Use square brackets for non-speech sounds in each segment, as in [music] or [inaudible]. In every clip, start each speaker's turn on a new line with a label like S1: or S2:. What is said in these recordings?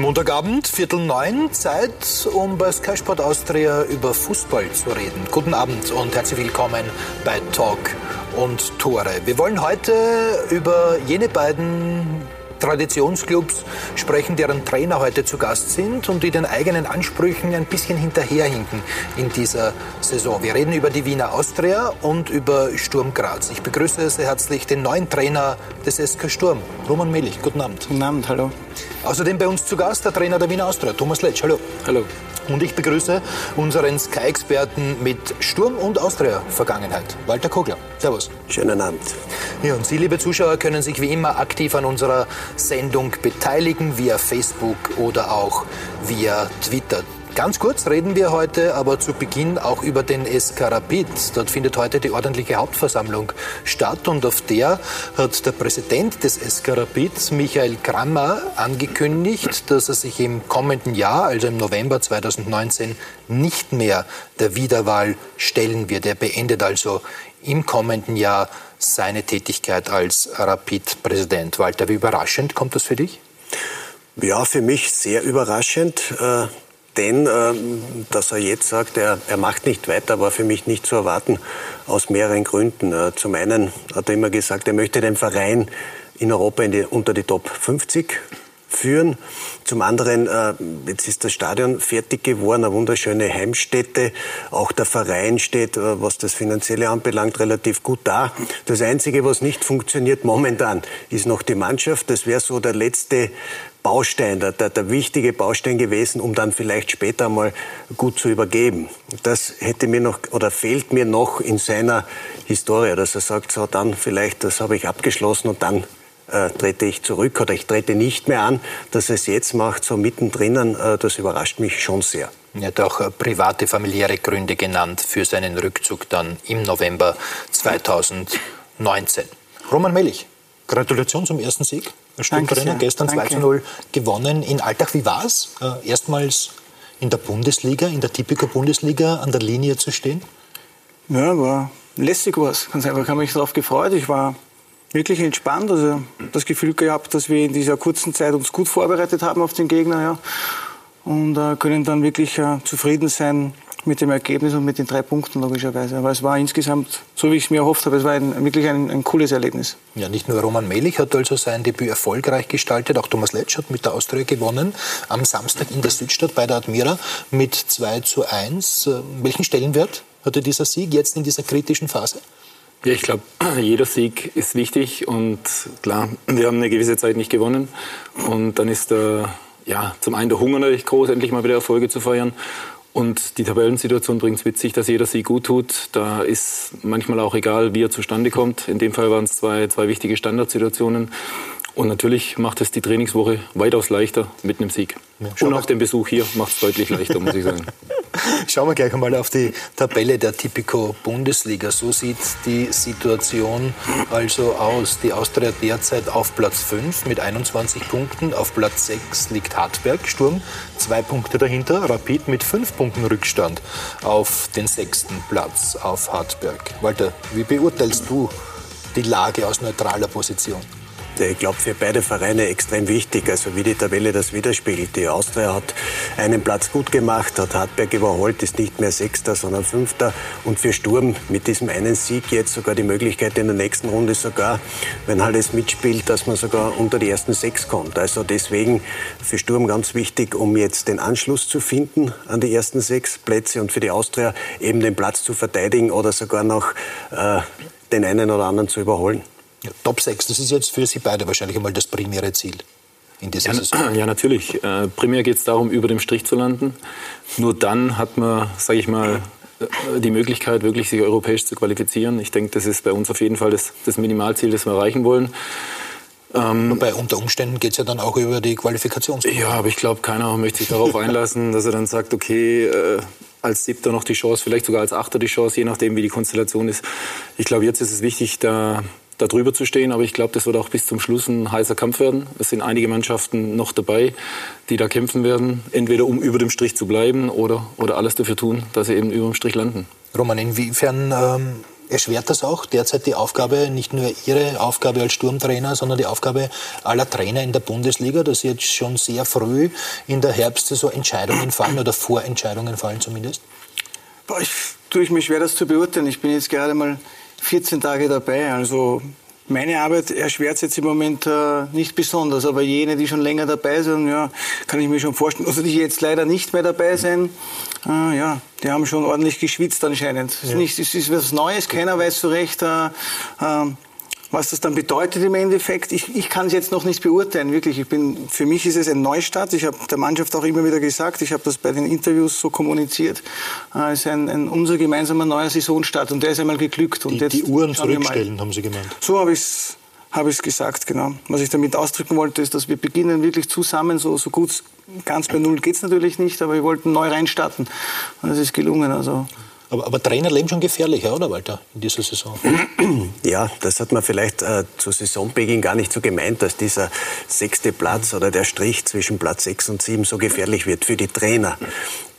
S1: Montagabend, Viertel neun, Zeit, um bei Sky Sport Austria über Fußball zu reden. Guten Abend und herzlich willkommen bei Talk und Tore. Wir wollen heute über jene beiden Traditionsclubs sprechen, deren Trainer heute zu Gast sind und die den eigenen Ansprüchen ein bisschen hinterherhinken in dieser Saison. Wir reden über die Wiener Austria und über Sturm Graz. Ich begrüße sehr herzlich den neuen Trainer des SK Sturm, Roman Melich. Guten Abend.
S2: Guten Abend, hallo.
S1: Außerdem bei uns zu Gast der Trainer der Wiener Austria, Thomas Letsch. Hallo.
S2: Hallo.
S1: Und ich begrüße unseren Sky-Experten mit Sturm- und Austria-Vergangenheit, Walter Kogler. Servus.
S3: Schönen Abend.
S1: Ja, und Sie, liebe Zuschauer, können sich wie immer aktiv an unserer Sendung beteiligen, via Facebook oder auch via Twitter. Ganz kurz reden wir heute aber zu Beginn auch über den SK Rapid. Dort findet heute die ordentliche Hauptversammlung statt und auf der hat der Präsident des SK Rapid, Michael Krammer, angekündigt, dass er sich im kommenden Jahr, also im November 2019, nicht mehr der Wiederwahl stellen wird. Er beendet also im kommenden Jahr seine Tätigkeit als Rapid-Präsident. Walter, wie überraschend kommt das für dich?
S3: Ja, für mich sehr überraschend. Denn, äh, dass er jetzt sagt, er, er macht nicht weiter, war für mich nicht zu erwarten, aus mehreren Gründen. Äh, zum einen hat er immer gesagt, er möchte den Verein in Europa in die, unter die Top 50 führen. Zum anderen, äh, jetzt ist das Stadion fertig geworden, eine wunderschöne Heimstätte. Auch der Verein steht, äh, was das Finanzielle anbelangt, relativ gut da. Das Einzige, was nicht funktioniert momentan, ist noch die Mannschaft. Das wäre so der letzte Baustein, der, der, der, wichtige Baustein gewesen, um dann vielleicht später mal gut zu übergeben. Das hätte mir noch oder fehlt mir noch in seiner Historie, dass er sagt, so dann vielleicht, das habe ich abgeschlossen und dann äh, trete ich zurück oder ich trete nicht mehr an. Dass er es jetzt macht, so mittendrin, äh, das überrascht mich schon sehr.
S1: Er hat auch äh, private, familiäre Gründe genannt für seinen Rückzug dann im November 2019. Roman Mellich, Gratulation zum ersten Sieg. Sturmtrainer gestern 2 zu 0 gewonnen in Alltag. Wie war es, äh, erstmals in der Bundesliga, in der Typico-Bundesliga an der Linie zu stehen?
S2: Ja, war lässig was. Ganz einfach, ich habe mich darauf gefreut. Ich war wirklich entspannt. Also das Gefühl gehabt, dass wir in dieser kurzen Zeit uns gut vorbereitet haben auf den Gegner. Ja. Und äh, können dann wirklich äh, zufrieden sein mit dem Ergebnis und mit den drei Punkten logischerweise. Aber es war insgesamt, so wie ich es mir erhofft habe, es war ein, wirklich ein, ein, cooles Erlebnis.
S1: Ja, nicht nur Roman Melich hat also sein Debüt erfolgreich gestaltet, auch Thomas Letsch hat mit der Austria gewonnen am Samstag in der Südstadt bei der Admira mit 2 zu 1. Äh, welchen Stellenwert hatte dieser Sieg jetzt in dieser kritischen Phase?
S4: Ja, ich glaube, [clears throat] jeder Sieg ist wichtig und klar, wir haben eine gewisse Zeit nicht gewonnen und dann ist der, ja, zum einen der Hunger natürlich groß, endlich mal wieder Erfolge zu feiern und die Tabellensituation bringt es sich, dass jeder Sieg gut tut. Da ist manchmal auch egal, wie er zustande kommt. In dem Fall waren es zwei, zwei wichtige Standardsituationen. Und natürlich macht es die Trainingswoche weitaus leichter mit einem Sieg. Ja, und auch den Besuch hier macht es deutlich leichter, muss ich sagen. [laughs]
S1: Schauen wir gleich einmal auf die Tabelle der Typico Bundesliga. So sieht die Situation also aus. Die Austria derzeit auf Platz 5 mit 21 Punkten. Auf Platz 6 liegt Hartberg, Sturm, zwei Punkte dahinter. Rapid mit fünf Punkten Rückstand auf den sechsten Platz auf Hartberg. Walter, wie beurteilst du die Lage aus neutraler Position?
S3: Ich glaube, für beide Vereine extrem wichtig, also wie die Tabelle das widerspiegelt. Die Austria hat einen Platz gut gemacht, hat Hartberg überholt, ist nicht mehr Sechster, sondern Fünfter. Und für Sturm mit diesem einen Sieg jetzt sogar die Möglichkeit in der nächsten Runde sogar, wenn alles mitspielt, dass man sogar unter die ersten sechs kommt. Also deswegen für Sturm ganz wichtig, um jetzt den Anschluss zu finden an die ersten sechs Plätze und für die Austria eben den Platz zu verteidigen oder sogar noch äh, den einen oder anderen zu überholen.
S1: Ja, Top 6, das ist jetzt für Sie beide wahrscheinlich einmal das primäre Ziel. In dieser
S4: ja,
S1: Saison. [clears throat]
S4: ja, natürlich. Äh, primär geht es darum, über dem Strich zu landen. Nur dann hat man, sage ich mal, äh, die Möglichkeit, wirklich sich europäisch zu qualifizieren. Ich denke, das ist bei uns auf jeden Fall das, das Minimalziel, das wir erreichen wollen.
S1: Ähm, Wobei unter Umständen geht es ja dann auch über die Qualifikation.
S4: Ja, aber ich glaube, keiner möchte sich darauf einlassen, dass er dann sagt, okay, äh, als Siebter noch die Chance, vielleicht sogar als Achter die Chance, je nachdem, wie die Konstellation ist. Ich glaube, jetzt ist es wichtig, da da drüber zu stehen. Aber ich glaube, das wird auch bis zum Schluss ein heißer Kampf werden. Es sind einige Mannschaften noch dabei, die da kämpfen werden, entweder um über dem Strich zu bleiben oder, oder alles dafür tun, dass sie eben über dem Strich landen.
S1: Roman, inwiefern ähm, Erschwert das auch derzeit die Aufgabe, nicht nur Ihre Aufgabe als Sturmtrainer, sondern die Aufgabe aller Trainer in der Bundesliga, dass jetzt schon sehr früh in der Herbstsaison Entscheidungen fallen oder Vorentscheidungen fallen zumindest?
S2: Boah, ich tue ich mir schwer, das zu beurteilen. Ich bin jetzt gerade mal 14 Tage dabei. Also meine Arbeit erschwert es jetzt im Moment äh, nicht besonders, aber jene, die schon länger dabei sind, ja, kann ich mir schon vorstellen. Also die jetzt leider nicht mehr dabei sind, äh, ja, die haben schon ordentlich geschwitzt anscheinend. Es, ist, nicht, es ist was Neues, keiner weiß so recht. Äh, äh was das dann bedeutet im Endeffekt, ich, ich kann es jetzt noch nicht beurteilen, wirklich. Ich bin, für mich ist es ein Neustart. Ich habe der Mannschaft auch immer wieder gesagt, ich habe das bei den Interviews so kommuniziert. Äh, es ist ein, ein, unser gemeinsamer neuer Saisonstart und der ist einmal geglückt. Und
S1: die,
S2: jetzt
S1: die Uhren zurückstellen, haben Sie gemeint.
S2: So habe ich es habe ich es gesagt, genau. Was ich damit ausdrücken wollte, ist, dass wir beginnen wirklich zusammen, so, so gut, ganz bei Null geht es natürlich nicht, aber wir wollten neu reinstarten. Und das ist gelungen. Also
S1: aber, aber Trainer leben schon gefährlicher, oder Walter, in dieser Saison? [clears throat]
S3: Ja, das hat man vielleicht äh, zu Saisonbeginn gar nicht so gemeint, dass dieser sechste Platz oder der Strich zwischen Platz sechs und sieben so gefährlich wird für die Trainer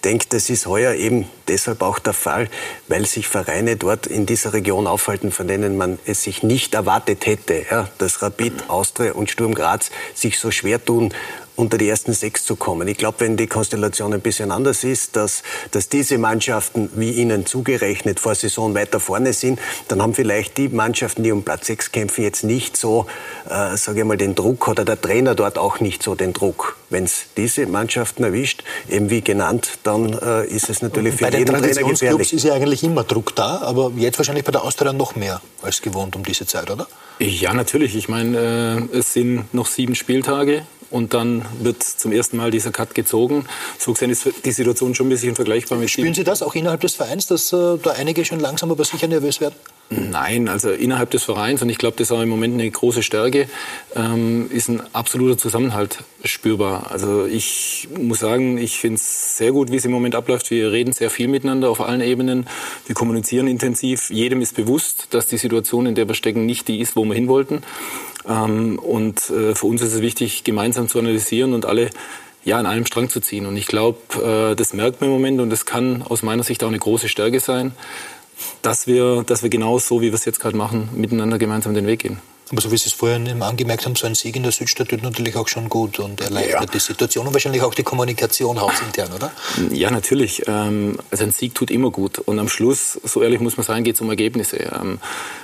S3: denke, das ist heuer eben deshalb auch der Fall, weil sich Vereine dort in dieser Region aufhalten, von denen man es sich nicht erwartet hätte, ja, dass Rapid, Austria und Sturm Graz sich so schwer tun, unter die ersten sechs zu kommen. Ich glaube, wenn die Konstellation ein bisschen anders ist, dass, dass diese Mannschaften, wie ihnen zugerechnet, vor Saison weiter vorne sind, dann haben vielleicht die Mannschaften, die um Platz sechs kämpfen, jetzt nicht so, äh, sage ich mal, den Druck oder der Trainer dort auch nicht so den Druck. Wenn es diese Mannschaften erwischt, eben wie genannt, dann äh, ist es natürlich für
S1: bei
S3: jeden
S1: den Trainer gefährlich. ist ja eigentlich immer Druck da, aber jetzt wahrscheinlich bei der Austria noch mehr als gewohnt um diese Zeit, oder?
S4: Ja, natürlich. Ich meine, äh, es sind noch sieben Spieltage und dann wird zum ersten Mal dieser Cut gezogen. So gesehen ist die Situation schon ein bisschen vergleichbar mit
S1: Spüren Sie das auch innerhalb des Vereins, dass äh, da einige schon langsam aber sicher nervös werden?
S4: Nein, also innerhalb des Vereins, und ich glaube, das ist auch im Moment eine große Stärke, ähm, ist ein absoluter Zusammenhalt spürbar. Also ich muss sagen, ich finde es sehr gut, wie es im Moment abläuft. Wir reden sehr viel miteinander auf allen Ebenen. Wir kommunizieren intensiv. Jedem ist bewusst, dass die Situation, in der wir stecken, nicht die ist, wo wir hin wollten. Ähm, und äh, für uns ist es wichtig, gemeinsam zu analysieren und alle ja, an einem Strang zu ziehen. Und ich glaube, äh, das merkt man im Moment und das kann aus meiner Sicht auch eine große Stärke sein, dass wir, dass wir genau so, wie wir es jetzt gerade machen, miteinander gemeinsam den Weg gehen.
S1: Aber so wie Sie es vorhin angemerkt haben, so ein Sieg in der Südstadt tut natürlich auch schon gut und erleichtert ja. die Situation und wahrscheinlich auch die Kommunikation hausintern, oder?
S4: Ja, natürlich. Ähm, also ein Sieg tut immer gut. Und am Schluss, so ehrlich muss man sein, geht es um Ergebnisse. Ähm,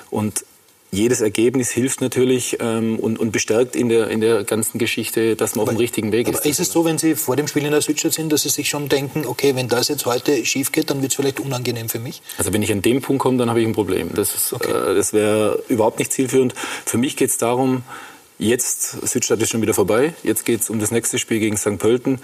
S4: und jedes Ergebnis hilft natürlich ähm, und, und, bestärkt in der, in der ganzen Geschichte, dass man aber, auf dem richtigen Weg ist.
S1: Aber ist es so, wenn Sie vor dem Spiel in der Südstadt sind, dass Sie sich schon denken, okay, wenn das jetzt heute schief geht, dann wird es vielleicht unangenehm für mich?
S4: Also wenn ich an dem Punkt komme, dann habe ich ein Problem. Das, okay. äh, das wäre überhaupt nicht zielführend. Für mich geht es darum, Jetzt, Südstadt ist schon wieder vorbei. Jetzt geht es um das nächste Spiel gegen St. Pölten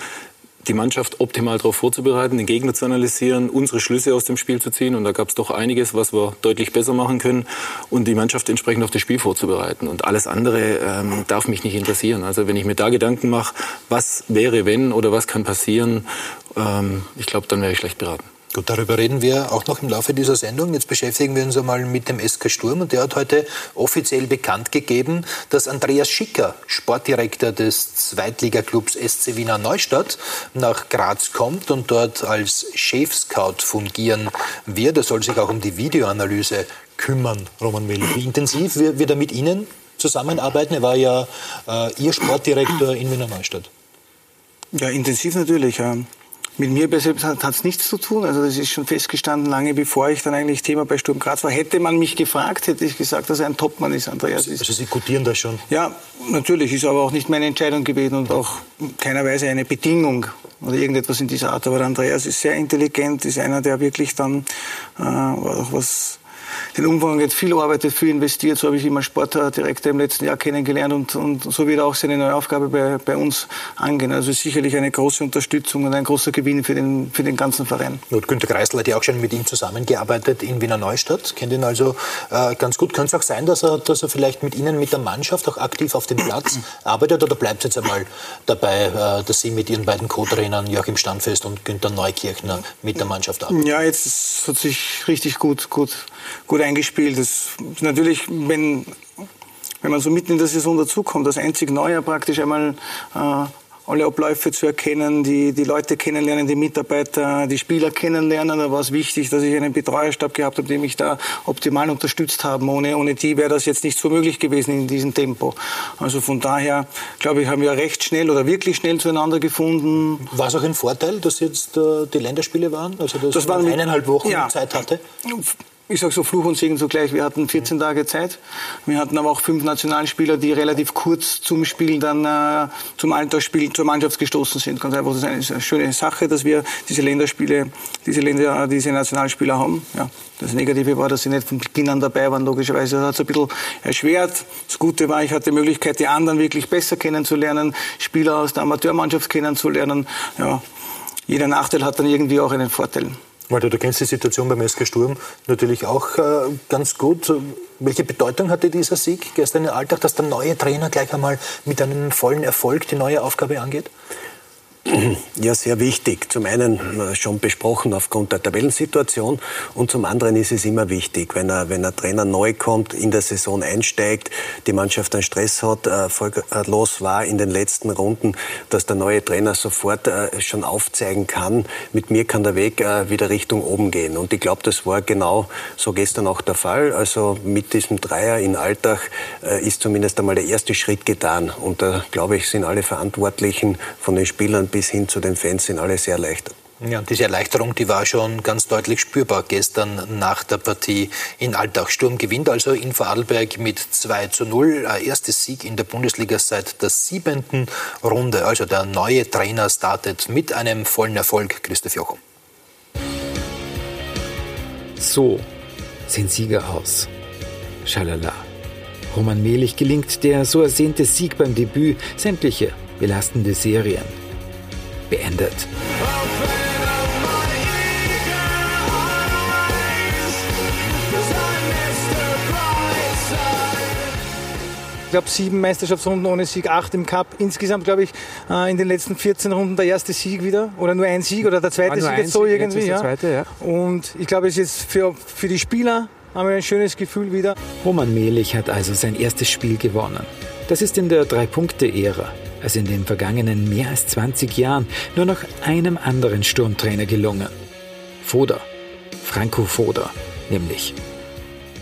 S4: die Mannschaft optimal darauf vorzubereiten, den Gegner zu analysieren, unsere Schlüsse aus dem Spiel zu ziehen. Und da gab es doch einiges, was wir deutlich besser machen können und die Mannschaft entsprechend auf das Spiel vorzubereiten. Und alles andere ähm, darf mich nicht interessieren. Also wenn ich mir da Gedanken mache, was wäre, wenn oder was kann passieren, ähm, ich glaube, dann wäre ich schlecht beraten.
S1: Gut, darüber reden wir auch noch im Laufe dieser Sendung. Jetzt beschäftigen wir uns einmal mit dem SK Sturm und der hat heute offiziell bekannt gegeben, dass Andreas Schicker, Sportdirektor des Zweitligaclubs SC Wiener Neustadt, nach Graz kommt und dort als Chef-Scout fungieren wird. Er soll sich auch um die Videoanalyse kümmern, Roman Will. Wie intensiv wird er mit Ihnen zusammenarbeiten? Er war ja äh, Ihr Sportdirektor in Wiener Neustadt.
S2: Ja, intensiv natürlich. Ja. Mit mir selbst hat es nichts zu tun. Also das ist schon festgestanden, lange bevor ich dann eigentlich Thema bei Sturm Graz war. Hätte man mich gefragt, hätte ich gesagt, dass er ein Topmann ist, Andreas.
S1: Also Sie gutieren das schon?
S2: Ja, natürlich. Ist aber auch nicht meine Entscheidung gewesen und auch keiner Weise eine Bedingung oder irgendetwas in dieser Art. Aber Andreas ist sehr intelligent, ist einer, der wirklich dann äh, auch was den Umfang jetzt viel arbeitet, viel investiert. So habe ich immer Sportdirektor im letzten Jahr kennengelernt und, und so wird er auch seine neue Aufgabe bei, bei uns angehen. Also sicherlich eine große Unterstützung und ein großer Gewinn für den, für den ganzen Verein.
S1: Und Günter Kreisler hat ja auch schon mit ihm zusammengearbeitet in Wiener Neustadt, kennt ihn also äh, ganz gut. Könnte es auch sein, dass er, dass er vielleicht mit Ihnen, mit der Mannschaft auch aktiv auf dem Platz [clears throat] arbeitet oder bleibt es jetzt einmal dabei, äh, dass Sie mit Ihren beiden Co-Trainern Joachim Standfest und Günter Neukirchner mit der Mannschaft arbeiten?
S2: Ja, jetzt hat sich richtig gut, gut, gut eingespielt. Das ist natürlich, wenn, wenn man so mitten in der Saison dazukommt, das einzig Neue praktisch einmal äh, alle Abläufe zu erkennen, die, die Leute kennenlernen, die Mitarbeiter, die Spieler kennenlernen. Da war es wichtig, dass ich einen Betreuerstab gehabt habe, die mich da optimal unterstützt haben. Ohne, ohne die wäre das jetzt nicht so möglich gewesen in diesem Tempo. Also von daher, glaube ich, haben wir recht schnell oder wirklich schnell zueinander gefunden.
S1: War es auch ein Vorteil, dass jetzt äh, die Länderspiele waren? Also dass das man eineinhalb Wochen ja, Zeit hatte?
S2: Ich sage so Fluch und Segen zugleich. Wir hatten 14 Tage Zeit. Wir hatten aber auch fünf Nationalspieler, die relativ kurz zum Spiel dann äh, zum Alltagsspiel zur Mannschaft gestoßen sind. Ganz einfach, das ist eine schöne Sache, dass wir diese Länderspiele, diese Länder, diese Nationalspieler haben. Ja. Das Negative war, dass sie nicht von Beginn an dabei waren, logischerweise. Das hat es ein bisschen erschwert. Das Gute war, ich hatte die Möglichkeit, die anderen wirklich besser kennenzulernen, Spieler aus der Amateurmannschaft kennenzulernen. Ja. Jeder Nachteil hat dann irgendwie auch einen Vorteil.
S1: Walter, du kennst die Situation beim SK Sturm natürlich auch äh, ganz gut. Welche Bedeutung hatte dieser Sieg gestern im Alltag, dass der neue Trainer gleich einmal mit einem vollen Erfolg die neue Aufgabe angeht?
S3: Ja, sehr wichtig. Zum einen äh, schon besprochen aufgrund der Tabellensituation und zum anderen ist es immer wichtig, wenn ein, wenn ein Trainer neu kommt, in der Saison einsteigt, die Mannschaft einen Stress hat, erfolglos äh, war in den letzten Runden, dass der neue Trainer sofort äh, schon aufzeigen kann, mit mir kann der Weg wieder Richtung oben gehen. Und ich glaube, das war genau so gestern auch der Fall. Also mit diesem Dreier in Alltag ist zumindest einmal der erste Schritt getan. Und da, glaube ich, sind alle Verantwortlichen von den Spielern bis hin zu den Fans sind alle sehr erleichtert.
S1: Ja, diese Erleichterung, die war schon ganz deutlich spürbar gestern nach der Partie in Altach. Sturm gewinnt also in Vorarlberg mit 2 zu 0. Erstes Sieg in der Bundesliga seit der siebenten Runde. Also der neue Trainer startet mit einem vollen Erfolg. Christoph Jochum.
S5: So sehen Sieger aus. Schalala. Roman Mehlich gelingt der so ersehnte Sieg beim Debüt. Sämtliche belastende Serien beendet.
S2: Ich glaube, sieben Meisterschaftsrunden ohne Sieg, acht im Cup. Insgesamt, glaube ich, äh, in den letzten 14 Runden der erste Sieg wieder. Oder nur ein Sieg oder der zweite Sieg jetzt so irgendwie. Jetzt ja. Zweite, ja. Und ich glaube, es ist für, für die Spieler haben wir ein schönes Gefühl wieder.
S5: Roman Mehlich hat also sein erstes Spiel gewonnen. Das ist in der Drei-Punkte-Ära als in den vergangenen mehr als 20 Jahren nur noch einem anderen Sturmtrainer gelungen. Foda, Franco Foda, nämlich.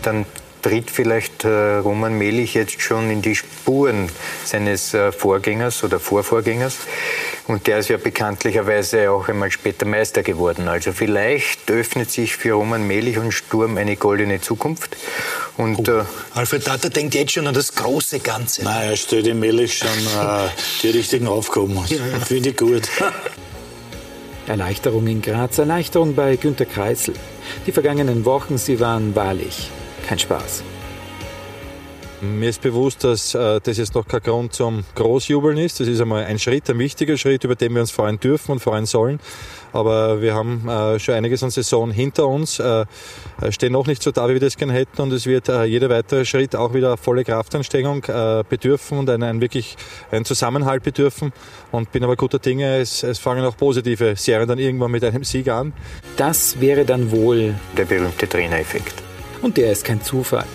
S6: Dann tritt vielleicht äh, Roman Melich jetzt schon in die Spuren seines äh, Vorgängers oder Vorvorgängers. Und der ist ja bekanntlicherweise auch einmal später Meister geworden. Also vielleicht öffnet sich für Roman Melich und Sturm eine goldene Zukunft.
S1: Und, oh. äh, Alfred Tata denkt jetzt schon an das große Ganze.
S7: Nein, er stellt dem Melich schon äh, die richtigen Aufgaben. Ja, ja. Finde ich gut. [laughs]
S5: Erleichterung in Graz, Erleichterung bei Günter Kreisel. Die vergangenen Wochen, sie waren wahrlich kein Spaß.
S8: Mir ist bewusst, dass äh, das jetzt noch kein Grund zum Großjubeln ist. Das ist einmal ein Schritt, ein wichtiger Schritt, über den wir uns freuen dürfen und freuen sollen. Aber wir haben äh, schon einiges an Saison hinter uns, äh, stehen noch nicht so da, wie wir das gerne hätten. Und es wird äh, jeder weitere Schritt auch wieder volle Kraftanstrengung äh, bedürfen und einen, einen wirklich einen Zusammenhalt bedürfen. Und bin aber guter Dinge, es, es fangen auch positive Serien dann irgendwann mit einem Sieg an.
S5: Das wäre dann wohl
S6: der berühmte Trainereffekt.
S5: Und der ist kein Zufall.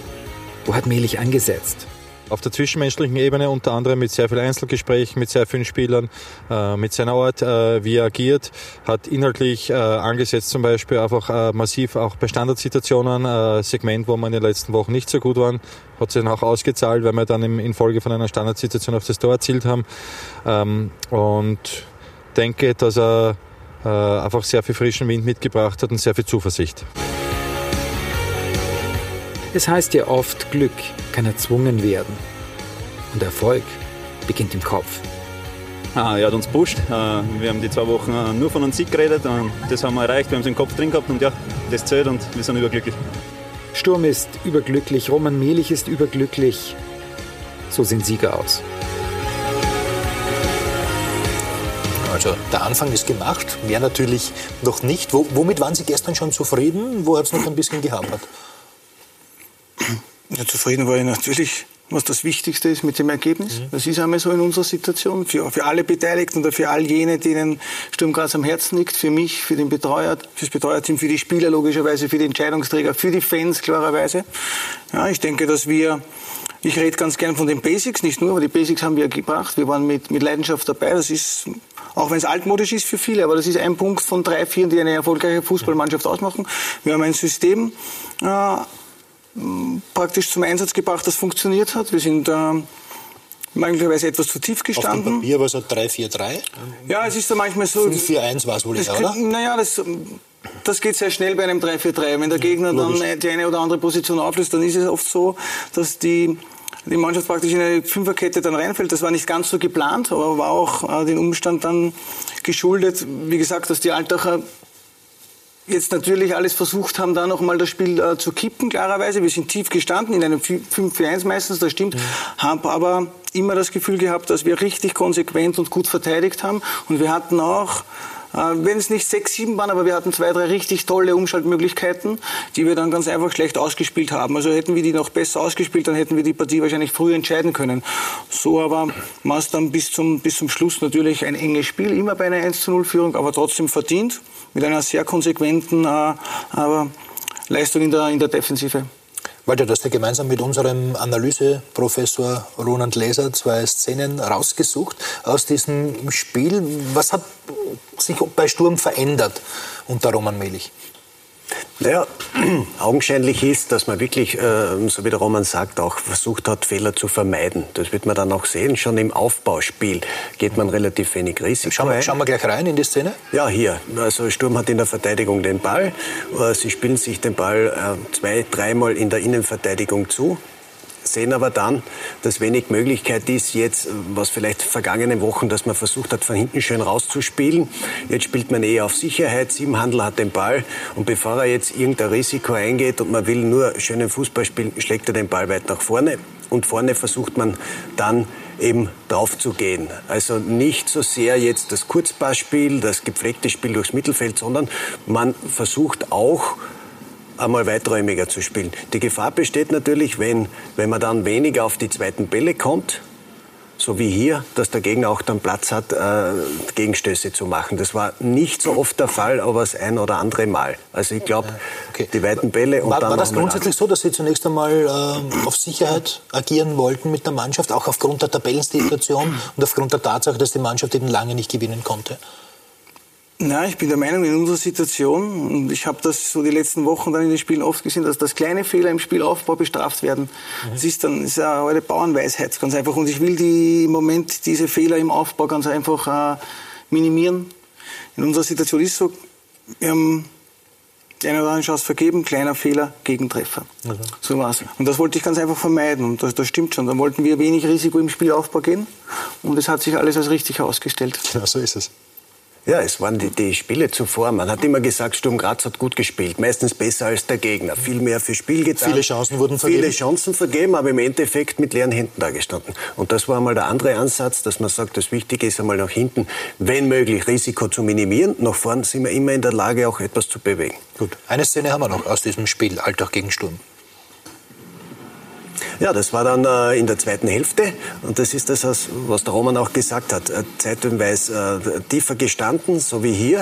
S5: Wo hat Melich angesetzt?
S8: Auf der zwischenmenschlichen Ebene unter anderem mit sehr vielen Einzelgesprächen, mit sehr vielen Spielern, äh, mit seiner Art, äh, wie er agiert, hat inhaltlich äh, angesetzt zum Beispiel einfach äh, massiv auch bei Standardsituationen, äh, Segment, wo man in den letzten Wochen nicht so gut waren, hat sich dann auch ausgezahlt, weil wir dann im, in Folge von einer Standardsituation auf das Tor erzielt haben. Ähm, und denke, dass er äh, einfach sehr viel frischen Wind mitgebracht hat und sehr viel Zuversicht.
S5: Es heißt ja oft, Glück kann erzwungen werden. Und Erfolg beginnt im Kopf.
S9: Ah, er hat uns pusht. Äh, wir haben die zwei Wochen äh, nur von einem Sieg geredet und das haben wir erreicht. Wir haben es im Kopf drin gehabt und ja, das zählt und wir sind überglücklich.
S5: Sturm ist überglücklich, Roman Mehlich ist überglücklich. So sehen Sieger aus.
S1: Also der Anfang ist gemacht, mehr natürlich noch nicht. womit waren Sie gestern schon zufrieden? Wo hat es noch ein bisschen gehapert?
S2: Ja, zufrieden war ich natürlich was das Wichtigste ist mit dem Ergebnis. Mhm. Das ist einmal so in unserer Situation. Für, für alle Beteiligten oder für all jene, denen Sturm Graz am Herzen liegt. Für mich, für den Betreuer, fürs Betreuerteam, für die Spieler logischerweise, für die Entscheidungsträger, für die Fans klarerweise. Ja, ich denke, dass wir ich rede ganz gern von den Basics, nicht nur, aber die Basics haben wir gebracht. Wir waren mit, mit Leidenschaft dabei. Das ist, auch wenn es altmodisch ist für viele, aber das ist ein Punkt von drei, vier, die eine erfolgreiche Fußballmannschaft ausmachen. Wir haben ein System, äh, praktisch zum Einsatz gebracht, das funktioniert hat. Wir sind möglicherweise etwas zu tief gestanden. Auf
S1: dem Papier war es 3-4-3.
S2: Ja, es ist da manchmal so.
S1: 5-4-1 war es wohl, das, oder?
S2: Naja, das, das geht sehr schnell bei einem 3-4-3. Wenn der Gegner Logisch. dann die eine oder andere Position auflöst, dann ist es oft so, dass die die Mannschaft praktisch in eine Fünferkette dann reinfällt. Das war nicht ganz so geplant, aber war auch äh, den Umstand dann geschuldet, wie gesagt, dass die Altacher jetzt natürlich alles versucht haben, da nochmal das Spiel äh, zu kippen, klarerweise. Wir sind tief gestanden, in einem 5-4-1 meistens, das stimmt, mhm. haben aber immer das Gefühl gehabt, dass wir richtig konsequent und gut verteidigt haben. Und wir hatten auch wenn es nicht sechs, sieben waren, aber wir hatten zwei, drei richtig tolle Umschaltmöglichkeiten, die wir dann ganz einfach schlecht ausgespielt haben. Also hätten wir die noch besser ausgespielt, dann hätten wir die Partie wahrscheinlich früher entscheiden können. So aber war es dann bis zum, bis zum Schluss natürlich ein enges Spiel, immer bei einer 1 0 Führung, aber trotzdem verdient, mit einer sehr konsequenten äh, Leistung in der, in der Defensive.
S1: Walter, du hast ja gemeinsam mit unserem Analyseprofessor Roland Leser zwei Szenen rausgesucht aus diesem Spiel. Was hat sich bei Sturm verändert unter Roman Melich?
S3: Naja, [clears throat] augenscheinlich ist, dass man wirklich, äh, so wie der Roman sagt, auch versucht hat, Fehler zu vermeiden. Das wird man dann auch sehen. Schon im Aufbauspiel geht man relativ wenig Risiko
S1: schauen wir, schauen wir gleich rein in die Szene.
S3: Ja, hier. Also Sturm hat in der Verteidigung den Ball. Äh, sie spielen sich den Ball äh, zwei, dreimal in der Innenverteidigung zu sehen aber dann, dass wenig Möglichkeit ist, jetzt, was vielleicht vergangene Wochen, dass man versucht hat, von hinten schön rauszuspielen. Jetzt spielt man eher auf Sicherheit. Siebenhandel hat den Ball und bevor er jetzt irgendein Risiko eingeht und man will nur schönen Fußball spielen, schlägt er den Ball weit nach vorne und vorne versucht man dann eben drauf zu gehen. Also nicht so sehr jetzt das Kurzpassspiel, das gepflegte Spiel durchs Mittelfeld, sondern man versucht auch einmal weiträumiger zu spielen. Die Gefahr besteht natürlich, wenn, wenn man dann weniger auf die zweiten Bälle kommt, so wie hier, dass der Gegner auch dann Platz hat, äh, Gegenstöße zu machen. Das war nicht so oft der Fall, aber das ein oder andere Mal. Also ich glaube, okay. die weiten Bälle und
S1: war,
S3: dann
S1: War das grundsätzlich so, dass Sie zunächst einmal äh, auf Sicherheit agieren wollten mit der Mannschaft, auch aufgrund der Tabellensituation und aufgrund der Tatsache, dass die Mannschaft eben lange nicht gewinnen konnte?
S2: Na, ich bin der Meinung, in unserer Situation, und ich habe das so die letzten Wochen dann in den Spielen oft gesehen, dass das kleine Fehler im Spielaufbau bestraft werden. Mhm. Das ist dann ist eine Bauernweisheit, ganz einfach. Und ich will die, im Moment diese Fehler im Aufbau ganz einfach äh, minimieren. In unserer Situation ist es so, wir haben die eine oder andere Chance vergeben, kleiner Fehler, Gegentreffer. Mhm. So war's. Und das wollte ich ganz einfach vermeiden. Und das, das stimmt schon. Dann wollten wir wenig Risiko im Spielaufbau gehen. Und es hat sich alles als richtig herausgestellt.
S1: Ja, so ist es.
S3: Ja, es waren die, die Spiele zuvor. Man hat immer gesagt, Sturm Graz hat gut gespielt, meistens besser als der Gegner. Viel mehr für Spiel getan.
S1: Viele Chancen wurden vergeben.
S3: Viele Chancen vergeben, aber im Endeffekt mit leeren Händen dagestanden. Und das war einmal der andere Ansatz, dass man sagt, das Wichtige ist einmal nach hinten, wenn möglich, Risiko zu minimieren. Nach vorn sind wir immer in der Lage, auch etwas zu bewegen.
S1: Gut, eine Szene haben wir noch aus diesem Spiel, Alltag gegen Sturm.
S3: Ja, das war dann äh, in der zweiten Hälfte und das ist das, was der Roman auch gesagt hat. Äh, zeitweise äh, tiefer gestanden, so wie hier.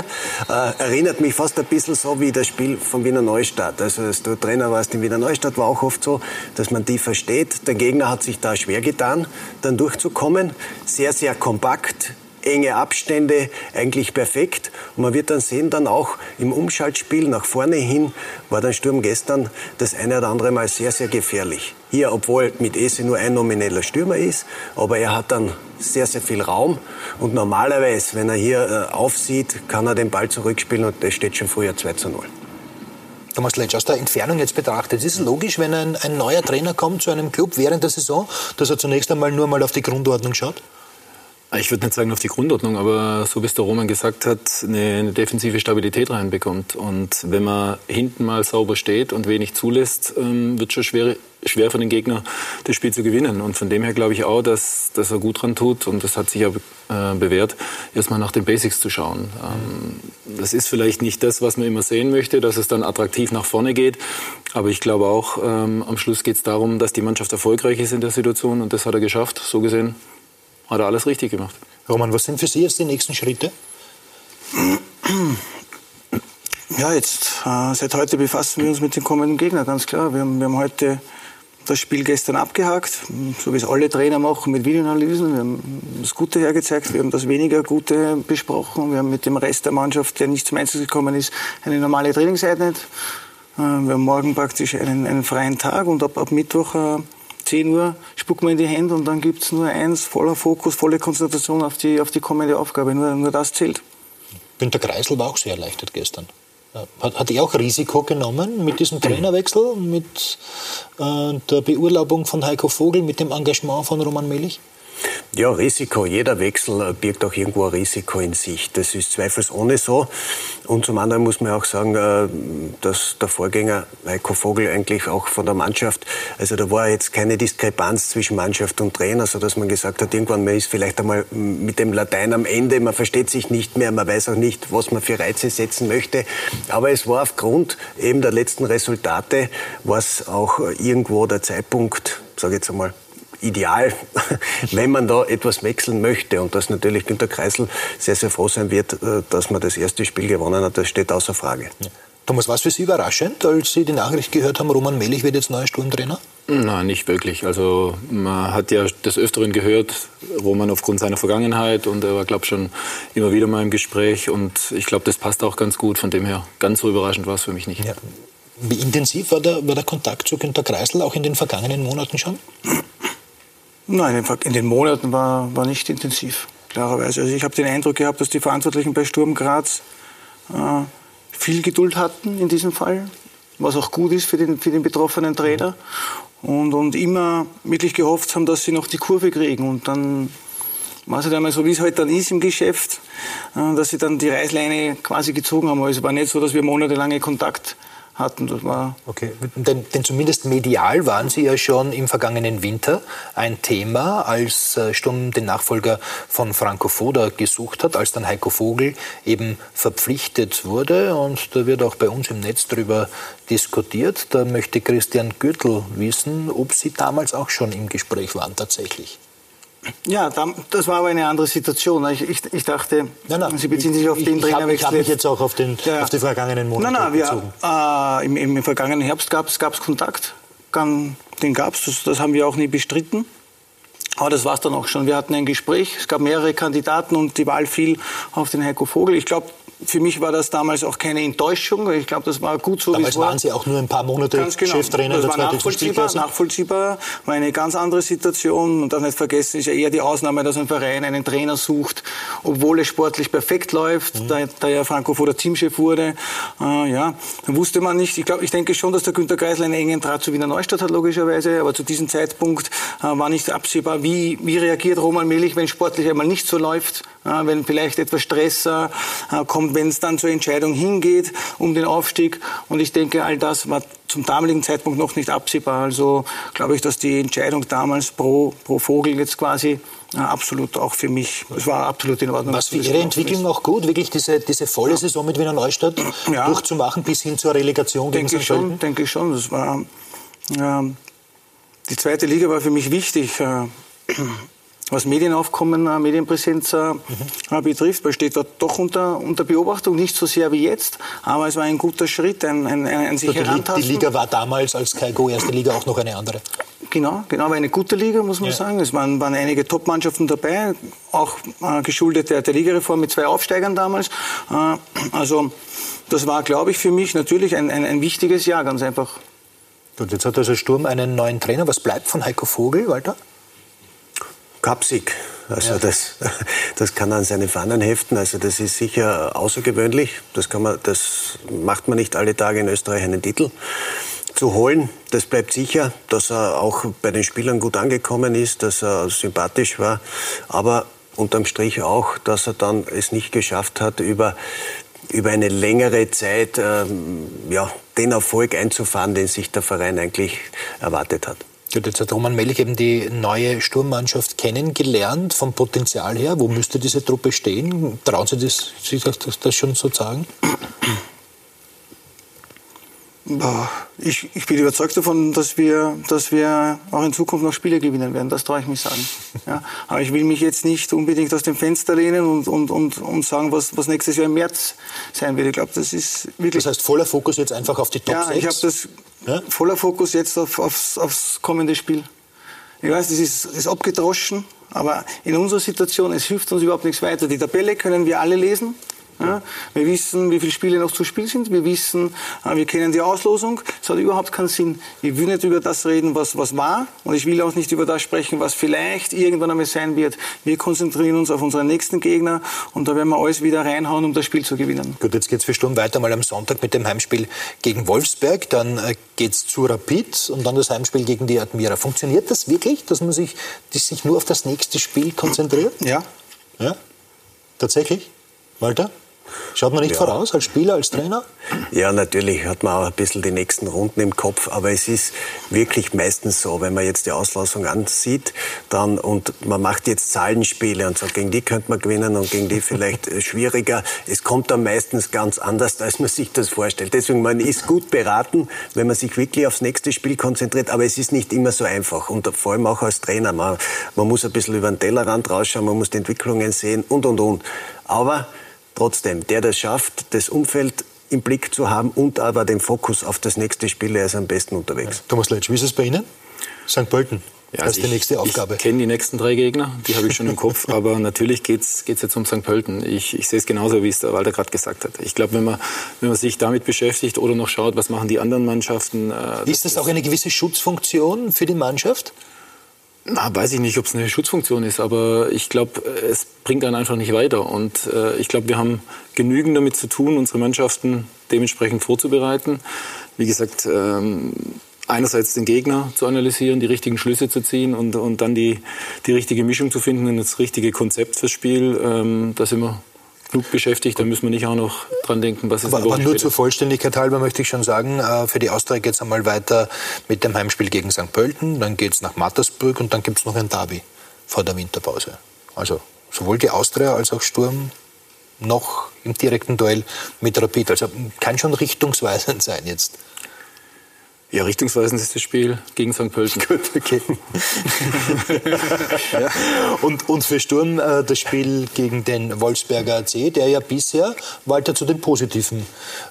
S3: Äh, erinnert mich fast ein bisschen so wie das Spiel von Wiener Neustadt. Also als du Trainer warst in Wiener Neustadt, war auch oft so, dass man die versteht. Der Gegner hat sich da schwer getan, dann durchzukommen. Sehr, sehr kompakt, enge Abstände, eigentlich perfekt. Und man wird dann sehen, dann auch im Umschaltspiel nach vorne hin war der Sturm gestern das eine oder andere Mal sehr, sehr gefährlich. Hier, obwohl mit Ese nur ein nomineller Stürmer ist, aber er hat dann sehr, sehr viel Raum. Und normalerweise, wenn er hier äh, aufsieht, kann er den Ball zurückspielen und es steht schon früher 2 zu 0.
S1: Thomas Letsch, aus der Entfernung jetzt betrachtet, ist es logisch, wenn ein, ein neuer Trainer kommt zu einem Club während der Saison, dass er zunächst einmal nur mal auf die Grundordnung schaut?
S4: Ich würde nicht sagen auf die Grundordnung, aber so wie es der Roman gesagt hat, eine, eine, defensive Stabilität reinbekommt. Und wenn man hinten mal sauber steht und wenig zulässt, ähm, wird es schon schwer, schwer für den Gegner, das Spiel zu gewinnen. Und von dem her glaube ich auch, dass, dass er gut dran tut und das hat sich ja äh, bewährt, erstmal nach den Basics zu schauen. Ähm, das ist vielleicht nicht das, was man immer sehen möchte, dass es dann attraktiv nach vorne geht. Aber ich glaube auch, ähm, am Schluss geht es darum, dass die Mannschaft erfolgreich ist in der Situation und das hat er geschafft. So gesehen hat er alles richtig gemacht.
S1: Roman, was sind für Sie jetzt die nächsten Schritte?
S2: Ja, jetzt, äh, seit heute befassen wir uns mit dem kommenden Gegner, ganz klar. Wir haben, wir haben heute das Spiel gestern abgehakt, so wie es alle Trainer machen, mit Videoanalysen. Wir haben das Gute hergezeigt, wir haben das weniger Gute besprochen. Wir haben mit dem Rest der Mannschaft, der nicht zum Einsatz gekommen ist, eine normale Trainingseinheit. Äh, wir haben morgen praktisch einen, einen freien Tag und ab, ab Mittwoch äh, 10 Uhr spucken wir in die Hände und dann gibt es nur eins, voller Fokus, volle Konzentration auf die, auf die kommende Aufgabe. Nur, nur das zählt.
S1: Günter Kreisel war auch sehr erleichtert gestern. Hat, hat er auch Risiko genommen mit diesem Trainerwechsel, mit äh, der Beurlaubung von Heiko Vogel, mit dem Engagement von Roman Melich?
S3: Ja, Risiko. Jeder Wechsel birgt auch irgendwo ein Risiko in sich. Das ist zweifelsohne so. Und zum anderen muss man auch sagen, äh, dass der Vorgänger Heiko Vogel eigentlich auch von der Mannschaft, also da war jetzt keine Diskrepanz zwischen Mannschaft und Trainer, so dass man gesagt hat, irgendwann man ist vielleicht einmal mit dem Latein am Ende, man versteht sich nicht mehr, man weiß auch nicht, was man für Reize setzen möchte. Aber es war aufgrund eben der letzten Resultate, was auch irgendwo der Zeitpunkt, sage ich jetzt einmal, ideal, [laughs] wenn man da etwas wechseln möchte. Und dass natürlich Günter Kreisel sehr, sehr froh sein wird, äh, dass man das erste Spiel gewonnen hat, das steht außer Frage. Ja.
S1: Thomas, war es für Sie überraschend, als Sie die Nachricht gehört haben, Roman Melich wird jetzt neuer Sturmtrainer?
S4: Nein, nicht wirklich. Also man hat ja des Öfteren gehört, Roman aufgrund seiner Vergangenheit und er war, glaube ich, schon immer wieder mal im Gespräch und ich glaube, das passt auch ganz gut. Von dem her, ganz so überraschend war es für mich nicht. Ja.
S1: Wie intensiv war der, war der Kontakt zu Günter Kreisel auch in den vergangenen Monaten schon?
S2: Nein, in den Monaten war, war nicht intensiv, klarerweise. Also ich habe den Eindruck gehabt, dass die Verantwortlichen bei Sturm Graz äh, viel Geduld hatten in diesem Fall, was auch gut ist für den, für den betroffenen Trainer. Und, und immer wirklich gehofft haben, dass sie noch die Kurve kriegen. Und dann war es halt einmal so, wie es halt dann ist im Geschäft, äh, dass sie dann die Reißleine quasi gezogen haben. Also es war nicht so, dass wir monatelange Kontakt hatten. Das war
S1: okay, denn, denn, zumindest medial waren Sie ja schon im vergangenen Winter ein Thema, als äh, Sturm den Nachfolger von Franco Foda gesucht hat, als dann Heiko Vogel eben verpflichtet wurde. Und da wird auch bei uns im Netz darüber diskutiert. Da möchte Christian Gürtel wissen, ob Sie damals auch schon im Gespräch waren tatsächlich.
S2: Ja, das war aber eine andere Situation. Ich, ich, ich dachte, nein, nein, Sie beziehen sich auf den Trainerwechsel.
S1: Ich habe mich jetzt auch auf, den, ja. auf die vergangenen Monate nein, nein,
S2: bezogen. Wir, äh, im, im, vergangenen Herbst gab es Kontakt. Den gab es, das, das haben wir auch nie bestritten. Aber das war es dann auch schon. Wir hatten ein Gespräch, es gab mehrere Kandidaten und die Wahl fiel auf den Heiko Vogel. Ich glaube, für mich war das damals auch keine Enttäuschung. Ich glaube, das war gut so,
S1: wie es war. waren Sie auch nur ein paar Monate ganz genau. Cheftrainer
S2: das war nachvollziehbar, nachvollziehbar. War eine ganz andere Situation. Und darf nicht vergessen, ist ja eher die Ausnahme, dass ein Verein einen Trainer sucht, obwohl es sportlich perfekt läuft, mhm. da, da ja Franco vor der Teamchef wurde. Äh, ja, dann wusste man nicht. Ich glaube, ich denke schon, dass der Günter Geisler einen engen Draht zu Wiener Neustadt hat, logischerweise. Aber zu diesem Zeitpunkt äh, war nicht absehbar, wie, wie reagiert Roman Melich, wenn sportlich einmal nicht so läuft, wenn vielleicht etwas Stress äh, kommt, wenn es dann zur Entscheidung hingeht um den Aufstieg. Und ich denke, all das war zum damaligen Zeitpunkt noch nicht absehbar. Also glaube ich, dass die Entscheidung damals pro, pro Vogel jetzt quasi ja, äh, absolut auch für mich, es war absolut in Ordnung.
S1: Was für Ihre Entwicklung auch gut, wirklich diese, diese volle ja. Saison mit Wiener Neustadt [clears throat] ja. durchzumachen bis hin zur Relegation
S2: denke gegen ich schon, Denke ich schon. Das war, die zweite Liga war für mich wichtig. [clears throat] Was Medienaufkommen, äh, Medienpräsenz äh, mhm. betrifft, weil steht dort doch unter, unter Beobachtung, nicht so sehr wie jetzt, aber es war ein guter Schritt, ein, ein, ein sich
S1: die, die Liga war damals als Kaigo erste Liga auch noch eine andere.
S2: Genau, genau, war eine gute Liga, muss man ja. sagen. Es waren, waren einige Top-Mannschaften dabei, auch äh, geschuldet der, der Ligareform mit zwei Aufsteigern damals. Äh, also das war, glaube ich, für mich natürlich ein, ein, ein wichtiges Jahr, ganz einfach.
S1: Gut, jetzt hat also Sturm einen neuen Trainer. Was bleibt von Heiko Vogel, Walter?
S3: Kapsig. Also ja. das, [laughs] das kann an seine Fahnen heften. Also das ist sicher außergewöhnlich. Das, kann man, das macht man nicht alle Tage in Österreich einen Titel zu holen. Das bleibt sicher, dass er auch bei den Spielern gut angekommen ist, dass er sympathisch war. Aber unterm Strich auch, dass er dann es nicht geschafft hat, über, über eine längere Zeit ähm, ja, den Erfolg einzufahren, den sich der Verein eigentlich erwartet hat.
S1: Jetzt hat Roman Melch eben die neue Sturmmannschaft kennengelernt, vom Potenzial her. Wo müsste diese Truppe stehen? Trauen Sie das, das, das schon so sagen?
S2: Ich, ich, bin überzeugt davon, dass wir, dass wir auch in Zukunft noch Spiele gewinnen werden. Das traue ich mich sagen. [laughs] Ja, aber ich will mich jetzt nicht unbedingt aus dem Fenster lehnen und, und, und, und sagen, was, was nächstes Jahr im März sein wird. Ich glaube, das ist wirklich.
S1: Das heißt, voller Fokus jetzt einfach auf die Top
S2: ja, 6? ich habe das ja? voller Fokus jetzt auf, aufs, aufs kommende Spiel. Ich weiß, das ist, ist abgedroschen, aber in unserer Situation, es hilft uns überhaupt nichts weiter. Die Tabelle können wir alle lesen. Ja, wir wissen, wie viele Spiele noch zu spielen sind. Wir wissen, äh, wir kennen die Auslosung. Es hat überhaupt keinen Sinn. Ich will nicht über das reden, was, was war. Und ich will auch nicht über das sprechen, was vielleicht irgendwann einmal sein wird. Wir konzentrieren uns auf unseren nächsten Gegner. Und da werden wir alles wieder reinhauen, um das Spiel zu gewinnen.
S1: Gut, jetzt geht es für Stunden weiter mal am Sonntag mit dem Heimspiel gegen Wolfsberg. Dann äh, geht es zu Rapid und dann das Heimspiel gegen die Admira. Funktioniert das wirklich, dass man sich, dass sich nur auf das nächste Spiel konzentriert?
S2: Ja.
S1: Ja? Tatsächlich? Walter? Schaut man nicht ja. voraus als Spieler, als Trainer?
S3: Ja, natürlich hat man auch ein bisschen die nächsten Runden im Kopf, aber es ist wirklich meistens so, wenn man jetzt die Auslosung ansieht dann, und man macht jetzt Zahlenspiele und so, gegen die könnte man gewinnen und gegen die vielleicht [laughs] schwieriger. Es kommt dann meistens ganz anders, als man sich das vorstellt. Deswegen, man ist gut beraten, wenn man sich wirklich aufs nächste Spiel konzentriert, aber es ist nicht immer so einfach und vor allem auch als Trainer. Man, man muss ein bisschen über den Tellerrand rausschauen, man muss die Entwicklungen sehen und, und, und. Aber trotzdem, der das schafft, das Umfeld im Blick zu haben und aber den Fokus auf das nächste Spiel, er ist am besten unterwegs.
S1: Thomas Leitsch, wie ist es bei Ihnen? St. Pölten. Ja, das ist die nächste Aufgabe.
S4: Ich kenne die nächsten drei Gegner, die habe ich schon im Kopf, [laughs] aber natürlich geht es jetzt um St. Pölten. Ich, ich sehe es genauso, wie es der Walter gerade gesagt hat. Ich glaube, wenn man, wenn man sich damit beschäftigt oder noch schaut, was machen die anderen Mannschaften.
S1: Äh, ist das, das auch eine gewisse Schutzfunktion für die Mannschaft?
S4: Na, weiß ich nicht, ob es eine Schutzfunktion ist, aber ich glaube, es bringt einen einfach nicht weiter. Und äh, ich glaube, wir haben genügend damit zu tun, unsere Mannschaften dementsprechend vorzubereiten. Wie gesagt, ähm, einerseits den Gegner zu analysieren, die richtigen Schlüsse zu ziehen und, und dann die, die richtige Mischung zu finden und das richtige Konzept fürs Spiel. Ähm, da sind wir genug beschäftigt, da müssen wir nicht auch noch dran denken, was ist
S1: Aber, aber nur zur Vollständigkeit halber möchte ich schon sagen, äh, für die Austria geht es einmal weiter mit dem Heimspiel gegen St. Pölten, dann geht es nach Mattersburg und dann gibt es noch ein Derby vor der Winterpause. Also sowohl die Austria als auch Sturm noch im direkten Duell mit Rapid. Also kann schon richtungsweisend [laughs] sein jetzt.
S4: Ja, richtungsweisend ist das Spiel gegen St. Pölten. Gut, okay. [laughs]
S1: ja. und, und für Sturm äh, das Spiel gegen den Wolfsberger AC, der ja bisher weiter zu den positiven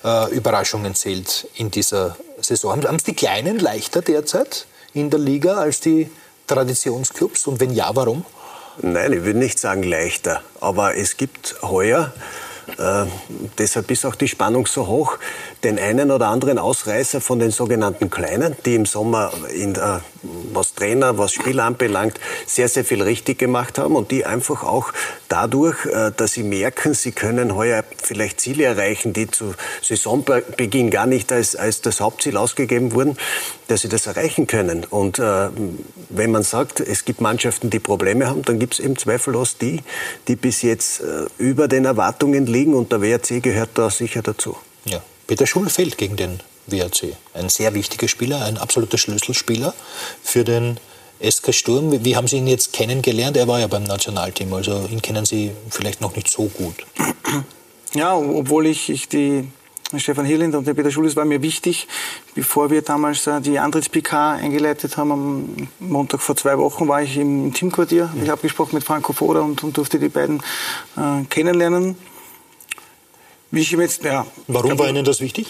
S1: äh, Überraschungen zählt in dieser Saison. Haben es die Kleinen leichter derzeit in der Liga als die Traditionsclubs? Und wenn ja, warum?
S3: Nein, ich würde nicht sagen leichter. Aber es gibt heuer äh, deshalb ist auch die Spannung so hoch. Den einen oder anderen Ausreißer von den sogenannten Kleinen, die im Sommer, in, äh, was Trainer, was Spiel anbelangt, sehr, sehr viel richtig gemacht haben und die einfach auch dadurch, äh, dass sie merken, sie können heuer vielleicht Ziele erreichen, die zu Saisonbeginn gar nicht als, als das Hauptziel ausgegeben wurden, dass sie das erreichen können. Und äh, wenn man sagt, es gibt Mannschaften, die Probleme haben, dann gibt es eben zweifellos die, die bis jetzt äh, über den Erwartungen liegen und der WRC gehört da sicher dazu.
S1: Ja. Peter Schul fällt gegen den WRC. Ein sehr wichtiger Spieler, ein absoluter Schlüsselspieler für den SK Sturm. Wie haben Sie ihn jetzt kennengelernt? Er war ja beim Nationalteam, also ihn kennen Sie vielleicht noch nicht so gut.
S2: Ja, obwohl ich, ich die Stefan Hirlind und der Peter Schulis war mir wichtig, bevor wir damals äh, die Antritts-PK eingeleitet haben. Am Montag vor zwei Wochen war ich im, Teamquartier. Ich habe gesprochen mit Franco Foda und, und durfte die beiden äh, kennenlernen.
S1: Wie ich ihm jetzt, ja, Warum war Ihnen das wichtig?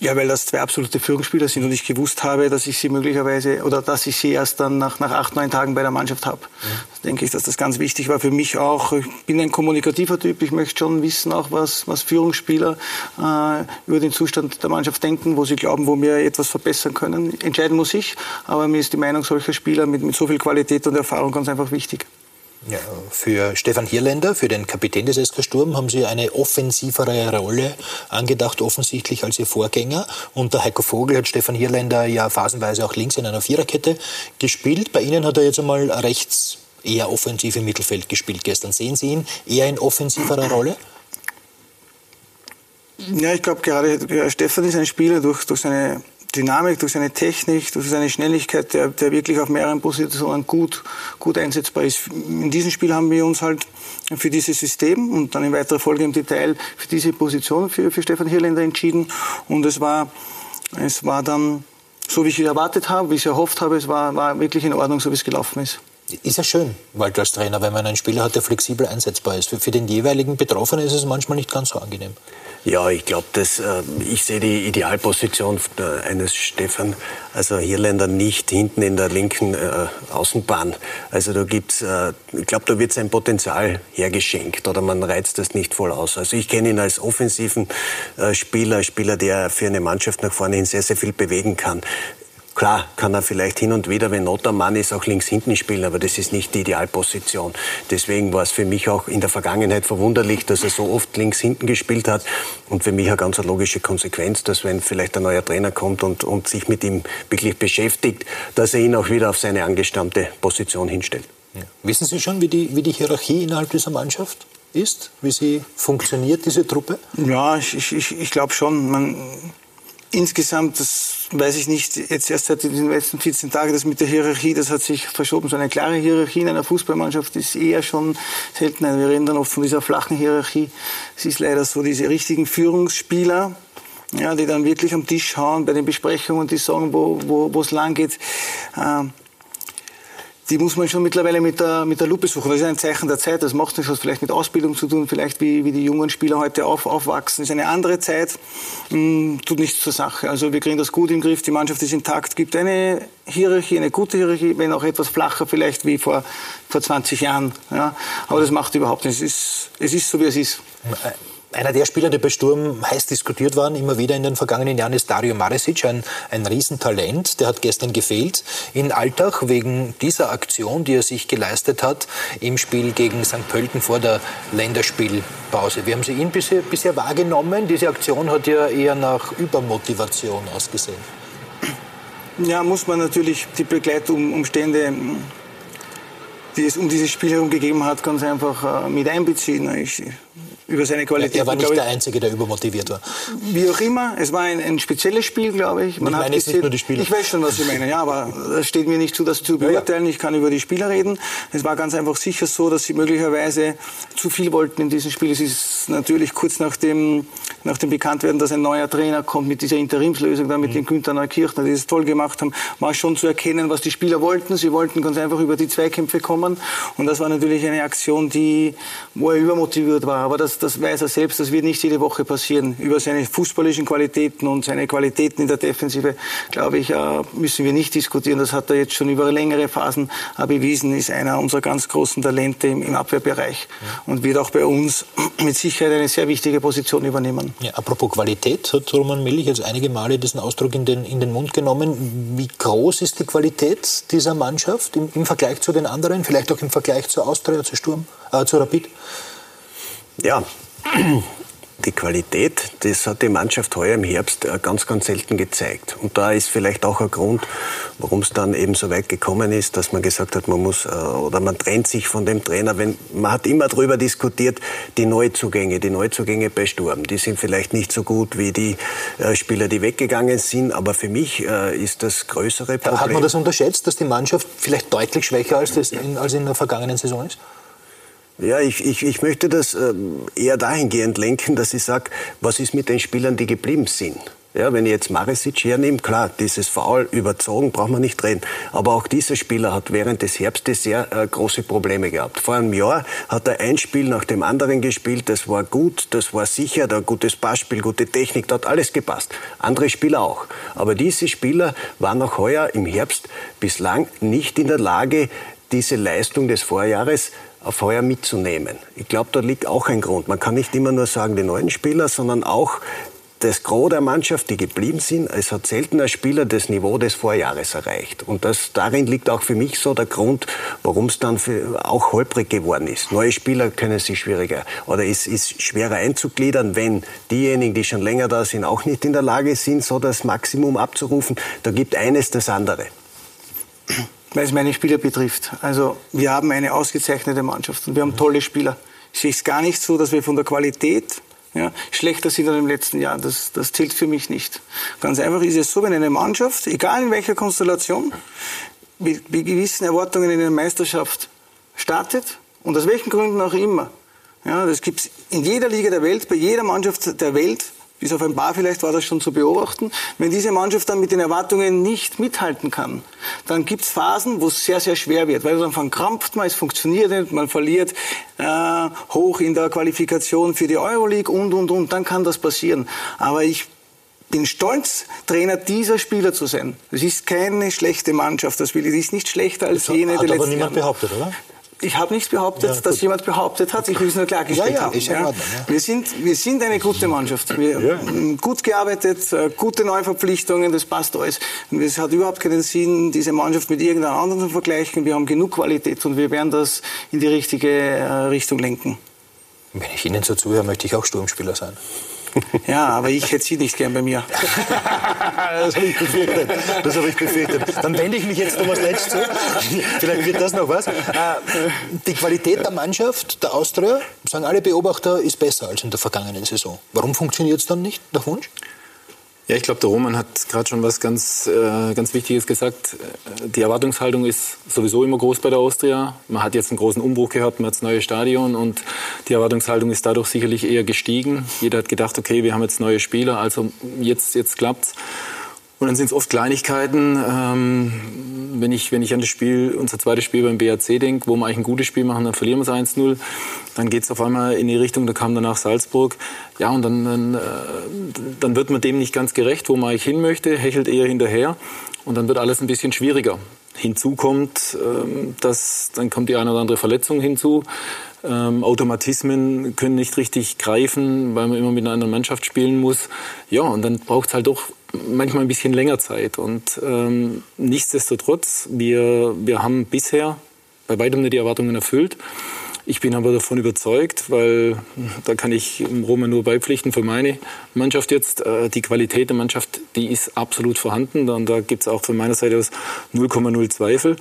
S2: Ja, weil das zwei absolute Führungsspieler sind und ich gewusst habe, dass ich sie möglicherweise oder dass ich sie erst dann nach, nach acht, neun Tagen bei der Mannschaft habe. Ja. Das denke ich, dass das ganz wichtig war für mich auch. Ich bin ein kommunikativer Typ. Ich möchte schon wissen, auch was, was Führungsspieler äh, über den Zustand der Mannschaft denken, wo sie glauben, wo wir etwas verbessern können. Entscheiden muss ich, aber mir ist die Meinung solcher Spieler mit, mit so viel Qualität und Erfahrung ganz einfach wichtig.
S1: Ja, für Stefan Hirländer, für den Kapitän des SK Sturm, haben Sie eine offensivere Rolle angedacht, offensichtlich als Ihr Vorgänger. Unter Heiko Vogel hat Stefan Hirländer ja phasenweise auch links in einer Viererkette gespielt. Bei Ihnen hat er jetzt einmal rechts eher offensiv im Mittelfeld gespielt gestern. Sehen Sie ihn eher in offensiverer Rolle?
S2: Ja, ich glaube gerade Stefan ist ein Spieler durch, durch seine Dynamik, durch seine Technik, durch seine Schnelligkeit, der, der wirklich auf mehreren Positionen gut, gut einsetzbar ist. In diesem Spiel haben wir uns halt für dieses System und dann in weiterer Folge im Detail für diese Position für, für Stefan Hirländer entschieden. Und es war, es war dann so, wie ich es erwartet habe, wie ich es erhofft habe, es war, war wirklich in Ordnung, so wie es gelaufen ist.
S1: Ist ja schön, Walter als Trainer, wenn man einen Spieler hat, der flexibel einsetzbar ist. Für, für den jeweiligen Betroffenen ist es manchmal nicht ganz so angenehm.
S3: Ja, ich glaube, dass äh, ich sehe die Idealposition eines Stefan, also Hirländer nicht hinten in der linken äh, Außenbahn. Also da gibt's, äh, ich glaube, da wird sein Potenzial hergeschenkt oder man reizt das nicht voll aus. Also ich kenne ihn als offensiven äh, Spieler, Spieler, der für eine Mannschaft nach vorne hin sehr, sehr viel bewegen kann. Klar kann er vielleicht hin und wieder, wenn Not am Mann ist, auch links hinten spielen, aber das ist nicht die Idealposition. Deswegen war es für mich auch in der Vergangenheit verwunderlich, dass er so oft links hinten gespielt hat. Und für mich eine ganz logische Konsequenz, dass wenn vielleicht ein neuer Trainer kommt und, und sich mit ihm wirklich beschäftigt, dass er ihn auch wieder auf seine angestammte Position hinstellt.
S1: Ja. Wissen Sie schon, wie die, wie die Hierarchie innerhalb dieser Mannschaft ist? Wie sie funktioniert, diese Truppe?
S2: Ja, ich, ich, ich glaube schon. Man, insgesamt, das weiß ich nicht, jetzt erst seit den letzten 14 Tagen, das mit der Hierarchie, das hat sich verschoben. So eine klare Hierarchie in einer Fußballmannschaft ist eher schon selten. Wir reden dann oft von dieser flachen Hierarchie. Es ist leider so, diese richtigen Führungsspieler, ja, die dann wirklich am Tisch hauen bei den Besprechungen, die sagen, wo wo es lang geht. Äh, die muss man schon mittlerweile mit der, mit der Lupe suchen. Das ist ein Zeichen der Zeit. Das macht nichts, was vielleicht mit Ausbildung zu tun, vielleicht wie, wie die jungen Spieler heute auf, aufwachsen. Das ist eine andere Zeit, mh, hm, tut nichts zur Sache. Also wir kriegen das gut im Griff, die Mannschaft ist intakt, gibt eine Hierarchie, eine gute Hierarchie, wenn auch etwas flacher vielleicht wie vor, vor 20 Jahren. Ja. Aber das macht überhaupt nichts. Es ist, es ist so, wie es ist.
S1: Einer der Spieler, die bei Sturm heiß diskutiert waren, immer wieder in den vergangenen Jahren, ist Dario Maresic, ein, ein Riesentalent. Der hat gestern gefehlt in Alltag wegen dieser Aktion, die er sich geleistet hat im Spiel gegen St. Pölten vor der Länderspielpause. Wie haben Sie ihn bisher, bisher wahrgenommen? Diese Aktion hat ja eher nach Übermotivation ausgesehen.
S2: Ja, muss man natürlich die Begleitumstände die es um dieses Spiel herum gegeben hat, ganz einfach äh, mit einbeziehen. Ich, über seine Qualität.
S1: Er war nicht der Einzige, der übermotiviert war.
S2: Wie auch immer, es war ein, ein spezielles Spiel, glaube ich.
S1: Man ich meine gesehen, nicht nur die Spieler.
S2: Ich weiß schon, was Sie meinen, ja, aber es steht mir nicht zu, das zu beurteilen. Ich kann über die Spieler reden. Es war ganz einfach sicher so, dass sie möglicherweise zu viel wollten in diesem Spiel. Es ist natürlich kurz nach dem, nach dem Bekanntwerden, dass ein neuer Trainer kommt mit dieser Interimslösung, da mit mhm. den Günther Neukirchner, die das toll gemacht haben, war schon zu erkennen, was die Spieler wollten. Sie wollten ganz einfach über die Zweikämpfe kommen. Und das war natürlich eine Aktion, die, wo er übermotiviert war. Aber das das, weiß er selbst, das wird nicht jede Woche passieren. Über seine fußballischen Qualitäten und seine Qualitäten in der Defensive, glaube ich, äh, müssen wir nicht diskutieren. Das hat er jetzt schon über längere Phasen bewiesen, ist einer unserer ganz großen Talente im, Abwehrbereich und wird auch bei uns [clears throat] mit Sicherheit eine sehr wichtige Position übernehmen.
S1: Ja, apropos Qualität, hat Roman Millich jetzt einige Male diesen Ausdruck in den, in den Mund genommen. Wie groß ist die Qualität dieser Mannschaft im, im Vergleich zu den anderen, vielleicht auch im Vergleich zur Austria, zu Sturm, äh, zu Rapid?
S3: Ja, [clears throat] die Qualität, das hat die Mannschaft heuer im Herbst äh, ganz, ganz selten gezeigt. Und da ist vielleicht auch ein Grund, warum es dann eben so weit gekommen ist, dass man gesagt hat, man muss äh, oder man trennt sich von dem Trainer. Wenn, man hat immer darüber diskutiert, die Neuzugänge, die Neuzugänge bei Sturm, die sind vielleicht nicht so gut wie die äh, Spieler, die weggegangen sind. Aber für mich ist das größere Problem.
S1: Hat man das unterschätzt, dass die Mannschaft vielleicht deutlich schwächer als, das in, als in der vergangenen Saison ist?
S3: Ja, ich, ich, ich möchte das ähm, eher dahingehend lenken, dass ich sage, was ist mit den Spielern, die geblieben sind? Ja, wenn ich jetzt Maresic hernehme, klar, dieses Foul überzogen, braucht man nicht reden. Aber auch dieser Spieler hat während des Herbstes sehr äh, große Probleme gehabt. Vor einem Jahr hat er ein Spiel nach dem anderen gespielt. Das war gut, das war sicher, da gutes Passspiel, gute Technik, da hat alles gepasst. Andere Spieler auch. Aber diese Spieler waren auch heuer im Herbst bislang nicht in der Lage, diese Leistung des Vorjahres auf heuer mitzunehmen. Ich glaube, da liegt auch ein Grund. Man kann nicht immer nur sagen, die neuen Spieler, sondern auch das Gros der Mannschaft, die geblieben sind, es hat selten ein Spieler das Niveau des Vorjahres erreicht. Und das, darin liegt auch für mich so der Grund, warum es dann für, auch holprig geworden ist. Neue Spieler können sich schwieriger oder es ist schwerer einzugliedern, wenn diejenigen, die schon länger da sind, auch nicht in der Lage sind, so das Maximum abzurufen. Da gibt eines das andere.
S2: Weil es meine Spieler betrifft. Also wir haben eine ausgezeichnete Mannschaft und wir haben tolle Spieler. Ich sehe es gar nicht so, dass wir von der Qualität ja, schlechter sind als im letzten Jahr. Das, das zählt für mich nicht. Ganz einfach ist es so, wenn eine Mannschaft, egal in welcher Konstellation, mit, mit gewissen Erwartungen in der Meisterschaft startet und aus welchen Gründen auch immer. Ja, das gibt es in jeder Liga der Welt, bei jeder Mannschaft der Welt bis auf ein paar vielleicht war das schon zu beobachten. Wenn diese Mannschaft dann mit den Erwartungen nicht mithalten kann, dann gibt es Phasen, wo es sehr, sehr schwer wird, weil dann verkrampft man, es funktioniert nicht, man verliert äh, hoch in der Qualifikation für die Euroleague und, und, und, dann kann das passieren. Aber ich bin stolz, Trainer dieser Spieler zu sein. Das ist keine schlechte Mannschaft, das will ich, die ist nicht schlechter als
S7: das
S2: jene
S7: hat
S2: der
S7: aber
S2: letzten
S7: niemand
S2: Jahre.
S7: behauptet, oder?
S2: Ich habe nichts behauptet,
S7: Ja,
S2: dass jemand behauptet hat. Ich will es nur klargestellt
S1: Ja, ja,
S2: haben.
S1: Ordnung, ja.
S2: Wir, sind, wir sind eine gute Mannschaft. Wir haben gut gearbeitet, äh, gute Neuverpflichtungen, das passt alles. Und es hat überhaupt keinen Sinn, diese Mannschaft mit irgendeiner anderen zu vergleichen. Wir haben genug Qualität und wir werden das in die richtige äh, Richtung lenken.
S1: Wenn ich Ihnen so zuhöre, möchte ich auch Sturmspieler sein.
S2: Ja, aber ich hätte Sie nicht gern bei mir.
S1: das habe ich befürchtet. Das habe ich befürchtet. Dann wende ich mich jetzt Thomas Letsch zu. Vielleicht wird das noch was. Äh, Die Qualität der Mannschaft, der Austria, sagen alle Beobachter, ist besser als in der vergangenen Saison. Warum funktioniert es dann nicht nach Wunsch?
S4: Ja, ich glaube, der Roman hat gerade schon was ganz, äh, ganz Wichtiges gesagt. Die Erwartungshaltung ist sowieso immer groß bei der Austria. Man hat jetzt einen großen Umbruch gehabt, man hat das neue Stadion und die Erwartungshaltung ist dadurch sicherlich eher gestiegen. Jeder hat gedacht, okay, wir haben jetzt neue Spieler, also jetzt, jetzt klappt's. Und dann sind es oft Kleinigkeiten. Ähm, wenn, ich, wenn ich an das Spiel, unser zweites Spiel beim BAC denke, wo wir eigentlich ein gutes Spiel machen, dann verlieren wir es 1-0. Dann geht es auf einmal in die Richtung, da kam danach Salzburg. Ja, und dann, dann, äh, dann wird man dem nicht ganz gerecht, wo man eigentlich hin möchte, hechelt eher hinterher. Und dann wird alles ein bisschen schwieriger. Hinzu kommt, ähm, dass dann kommt die eine oder andere Verletzung hinzu. Ähm, Automatismen können nicht richtig greifen, weil man immer mit einer anderen Mannschaft spielen muss. Ja, und dann braucht es halt doch manchmal ein bisschen länger Zeit. Und ähm, nichtsdestotrotz, wir, wir haben bisher bei weitem nicht die Erwartungen erfüllt. Ich bin aber davon überzeugt, weil da kann ich im Roman nur beipflichten für meine Mannschaft jetzt. äh, Die Qualität der Mannschaft, die ist absolut vorhanden. Und da gibt es auch von meiner Seite aus 0,0 Zweifel.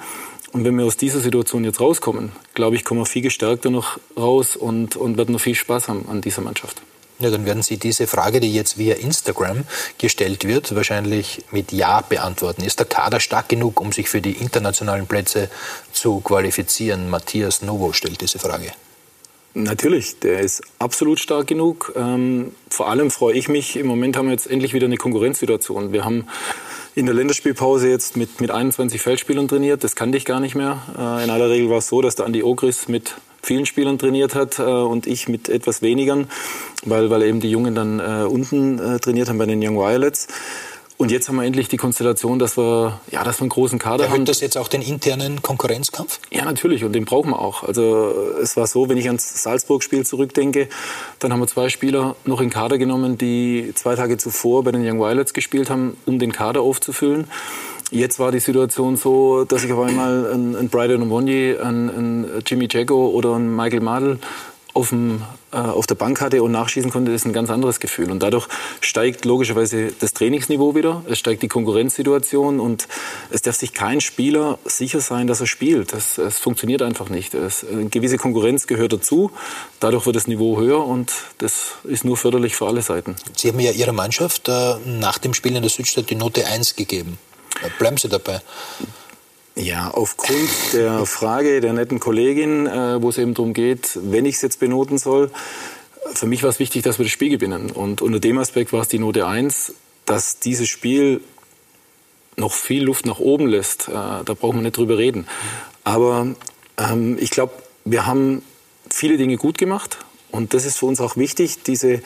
S4: Und wenn wir aus dieser Situation jetzt rauskommen, glaube ich, kommen wir viel gestärkter noch raus und, und werden noch viel Spaß haben an dieser Mannschaft.
S1: Ja, dann werden Sie diese Frage, die jetzt via Instagram gestellt wird, wahrscheinlich mit Ja beantworten. Ist der Kader stark genug, um sich für die internationalen Plätze zu qualifizieren? Matthias Novo stellt diese Frage.
S4: Natürlich, der ist absolut stark genug. Ähm, vor allem freue ich mich, im Moment haben wir jetzt endlich wieder eine Konkurrenzsituation. Wir haben in der Länderspielpause jetzt mit, mit 21 Feldspielern trainiert. Das kannte ich gar nicht mehr. Äh, in aller Regel war es so, dass der Andi Ogris mit vielen Spielern trainiert hat äh, und ich mit etwas wenigern, weil, weil eben die Jungen dann äh, unten äh, trainiert haben bei den Young Violets. Und jetzt haben wir endlich die Konstellation, dass wir, ja, dass wir einen großen Kader haben.
S1: Erhöht das jetzt auch den internen Konkurrenzkampf?
S4: Ja, natürlich, und den brauchen wir auch. Also es war so, wenn ich ans Salzburg-Spiel zurückdenke, dann haben wir zwei Spieler noch in Kader genommen, die zwei Tage zuvor bei den Young Violets gespielt haben, um den Kader aufzufüllen. Jetzt war die Situation so, dass ich auf einmal einen, einen Brydon Omonye, einen, Jimmy Jago oder einen Michael Madel auf, dem, äh, auf der Bank hatte und nachschießen konnte, das ist ein ganz anderes Gefühl. Und dadurch steigt logischerweise das Trainingsniveau wieder, es steigt die Konkurrenzsituation und es darf sich kein Spieler sicher sein, dass er spielt. Das, es funktioniert einfach nicht. Es, eine gewisse Konkurrenz gehört dazu, dadurch wird das Niveau höher und das ist nur förderlich für alle Seiten.
S1: Sie haben ja Ihrer Mannschaft äh, nach dem Spiel in der Südstadt die Note 1 gegeben. Äh, Bleiben Sie dabei.
S4: Ja, aufgrund der Frage der netten Kollegin, äh, wo es eben darum geht, wenn ich es jetzt benoten soll, für mich war es wichtig, dass wir das Spiel gewinnen. Und unter dem Aspekt war es die Note 1, dass dieses Spiel noch viel Luft nach oben lässt. Äh, da brauchen wir nicht drüber reden. Aber ähm, ich glaube, wir haben viele Dinge gut gemacht. Und das ist für uns auch wichtig. Diese,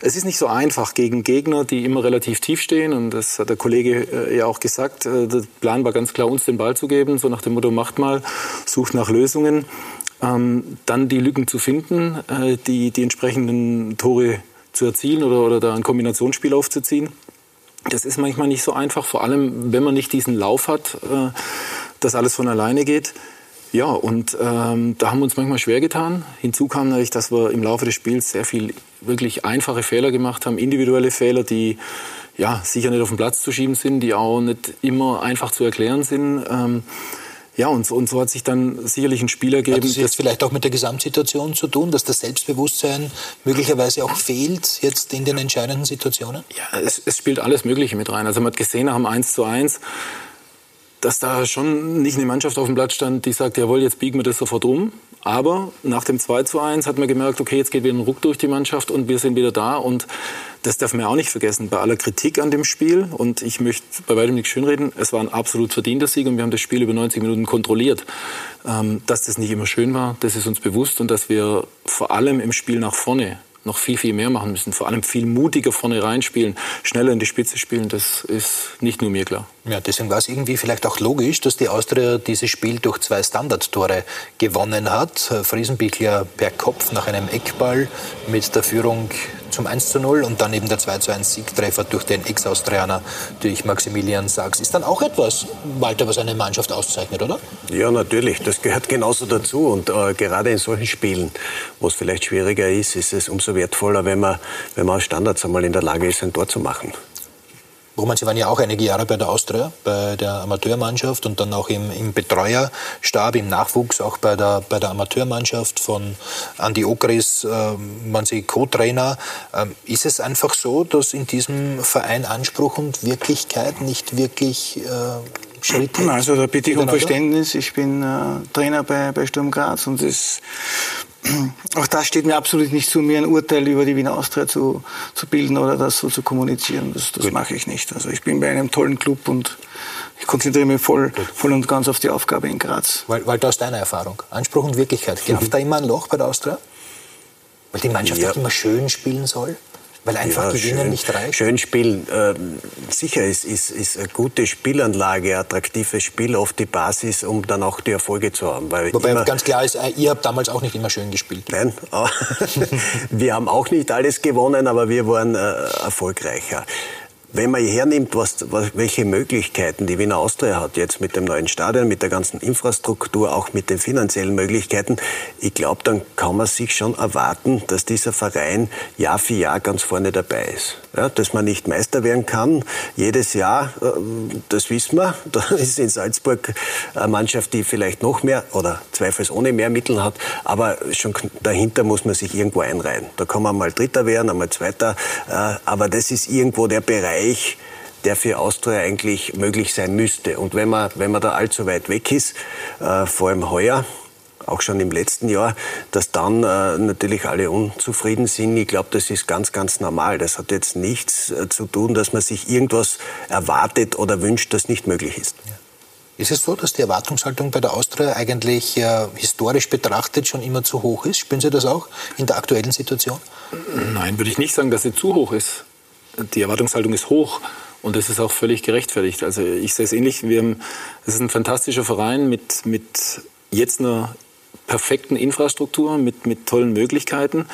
S4: es ist nicht so einfach gegen Gegner, die immer relativ tief stehen. Und das hat der Kollege äh, ja auch gesagt. Äh, der Plan war ganz klar, uns den Ball zu geben. So nach dem Motto, macht mal, sucht nach Lösungen. Ähm, dann die Lücken zu finden, äh, die, die entsprechenden Tore zu erzielen oder, oder da ein Kombinationsspiel aufzuziehen. Das ist manchmal nicht so einfach, vor allem wenn man nicht diesen Lauf hat, äh, dass alles von alleine geht. Ja, und ähm, da haben wir uns manchmal schwer getan. Hinzu kam natürlich, dass wir im Laufe des Spiels sehr viel wirklich einfache Fehler gemacht haben, individuelle Fehler, die ja sicher nicht auf den Platz zu schieben sind, die auch nicht immer einfach zu erklären sind. Ähm, Ja, und so, und so hat sich dann sicherlich ein Spiel ergeben.
S1: Hat das jetzt vielleicht auch mit der Gesamtsituation zu tun, dass das Selbstbewusstsein möglicherweise auch fehlt jetzt in den entscheidenden Situationen?
S4: Ja, es, es spielt alles Mögliche mit rein. Also man hat gesehen nach dem 1 zu 1, dass da schon nicht eine Mannschaft auf dem Platz stand, die sagt, jawohl, jetzt biegen wir das sofort um. Aber nach dem 2 zu 1 hat man gemerkt, okay, jetzt geht wieder ein Ruck durch die Mannschaft und wir sind wieder da. Und das darf man auch nicht vergessen. Bei aller Kritik an dem Spiel, und ich möchte bei weitem nicht schönreden, es war ein absolut verdienter Sieg und wir haben das Spiel über 90 Minuten kontrolliert. Ähm, dass das nicht immer schön war, das ist uns bewusst und dass wir vor allem im Spiel nach vorne noch viel, viel mehr machen müssen. Vor allem viel mutiger vorne reinspielen, schneller in die Spitze spielen, das ist nicht nur mir klar.
S1: Ja, deswegen war es irgendwie vielleicht auch logisch, dass die Austria dieses Spiel durch zwei Standardtore gewonnen hat. Friesenbichler per Kopf nach einem Eckball mit der Führung zum 1 zu 0 und dann eben der 2 zu 1 Siegtreffer durch den Ex-Austrianer, durch Maximilian Sachs. Ist dann auch etwas, Walter, was eine Mannschaft auszeichnet, oder?
S3: Ja, natürlich. Das gehört genauso dazu. Und äh, gerade in solchen Spielen, wo es vielleicht schwieriger ist, ist es umso wertvoller, wenn man, wenn man aus Standards einmal in der Lage ist, ein Tor zu machen.
S1: Roman, Sie waren ja auch einige Jahre bei der Austria, bei der Amateurmannschaft und dann auch im, im Betreuerstab, im Nachwuchs, auch bei der, bei der Amateurmannschaft von Andi Okris, äh, waren Sie Co-Trainer. Ähm, ist es einfach so, dass in diesem Verein Anspruch und Wirklichkeit nicht wirklich äh, Schritte
S2: Also da bitte ich um Verständnis. Ich bin äh, Trainer bei, bei Sturm Graz und das auch das steht mir absolut nicht zu, mir ein Urteil über die Wiener Austria zu, zu bilden oder das so zu kommunizieren. Das, das mache ich nicht. Also ich bin bei einem tollen Club und ich konzentriere mich voll, voll und ganz auf die Aufgabe in Graz.
S1: Walter, aus deiner Erfahrung, Anspruch und Wirklichkeit, greift mhm. da immer ein Loch bei der Austria? Weil die Mannschaft ja. immer schön spielen soll? Weil einfach ja, Gewinnen schön, nicht reicht?
S3: Schön spielen. Ähm, sicher ist, ist, ist eine gute Spielanlage, attraktives Spiel oft die Basis, um dann auch die Erfolge zu haben.
S1: Weil Wobei ganz klar ist, äh, ihr habt damals auch nicht immer schön gespielt.
S3: Nein, [laughs] wir haben auch nicht alles gewonnen, aber wir waren äh, erfolgreicher. Wenn man hernimmt, was, was, welche Möglichkeiten die Wiener Austria hat, jetzt mit dem neuen Stadion, mit der ganzen Infrastruktur, auch mit den finanziellen Möglichkeiten, ich glaube, dann kann man sich schon erwarten, dass dieser Verein Jahr für Jahr ganz vorne dabei ist. Ja, dass man nicht Meister werden kann, jedes Jahr, äh, das wissen wir. [laughs] Da ist in Salzburg eine Mannschaft, die vielleicht noch mehr oder zweifelsohne mehr Mittel hat, aber schon dahinter muss man sich irgendwo einreihen. Da kann man mal Dritter werden, einmal Zweiter, äh, aber das ist irgendwo der Bereich, Bereich, der für Austria eigentlich möglich sein müsste. Und wenn man, wenn man da allzu weit weg ist, äh, vor allem heuer, auch schon im letzten Jahr, dass dann äh, natürlich alle unzufrieden sind. Ich glaube, das ist ganz, ganz normal. Das hat jetzt nichts äh, zu tun, dass man sich irgendwas erwartet oder wünscht, das nicht möglich ist. Ja.
S1: Ist es so, dass die Erwartungshaltung bei der Austria eigentlich äh, historisch betrachtet schon immer zu hoch ist? Spüren Sie das auch in der aktuellen Situation?
S4: Nein, würde ich nicht sagen, dass sie zu hoch ist die Erwartungshaltung ist hoch und das ist auch völlig gerechtfertigt. Also ich sehe es ähnlich. Wir haben, es ist ein fantastischer Verein mit, mit jetzt einer perfekten Infrastruktur, mit, mit tollen Möglichkeiten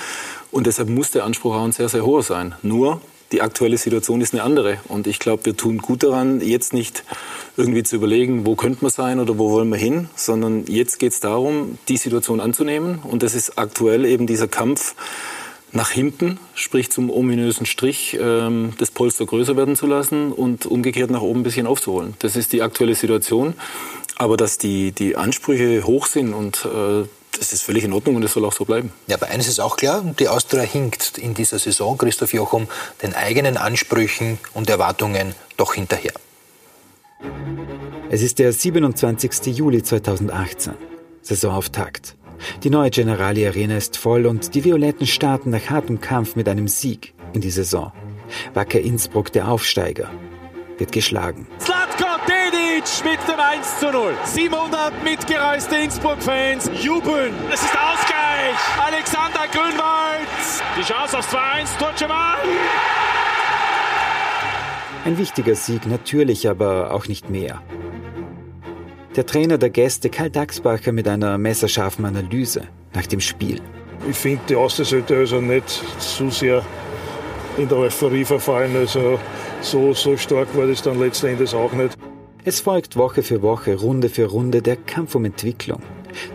S4: und deshalb muss der Anspruch auch ein sehr, sehr hoher sein. Nur die aktuelle Situation ist eine andere. Und ich glaube, wir tun gut daran, jetzt nicht irgendwie zu überlegen, wo könnte man sein oder wo wollen wir hin, sondern jetzt geht es darum, die Situation anzunehmen. Und das ist aktuell eben dieser Kampf nach hinten, sprich zum ominösen Strich, ähm, das Polster größer werden zu lassen und umgekehrt nach oben ein bisschen aufzuholen. Das ist die aktuelle Situation. Aber dass die, die Ansprüche hoch sind und äh, das ist völlig in Ordnung und das soll auch so bleiben.
S1: Ja, aber eines ist auch klar, die Austria hinkt in dieser Saison, Christoph Jochum, den eigenen Ansprüchen und Erwartungen doch hinterher.
S5: Es ist der 27. Juli 2018, Saisonauftakt. Die neue Generali Arena ist voll und die Violetten starten nach hartem Kampf mit einem Sieg in die Saison. Wacker Innsbruck, der Aufsteiger, wird geschlagen.
S10: Slatko Dedic mit dem 1 zu 0. 700 mitgereiste Innsbruck-Fans jubeln. Es ist Ausgleich. Alexander Grünwald. Die Chance auf 2-1. Turceman.
S5: Ein wichtiger Sieg natürlich, aber auch nicht mehr. Der Trainer der Gäste Karl Daxbacher mit einer messerscharfen Analyse nach dem Spiel.
S11: Ich finde, die Austria sollte also nicht zu sehr in der Euphorie verfallen. Also so, so stark war das dann letzten Endes auch nicht.
S5: Es folgt Woche für Woche, Runde für Runde der Kampf um Entwicklung.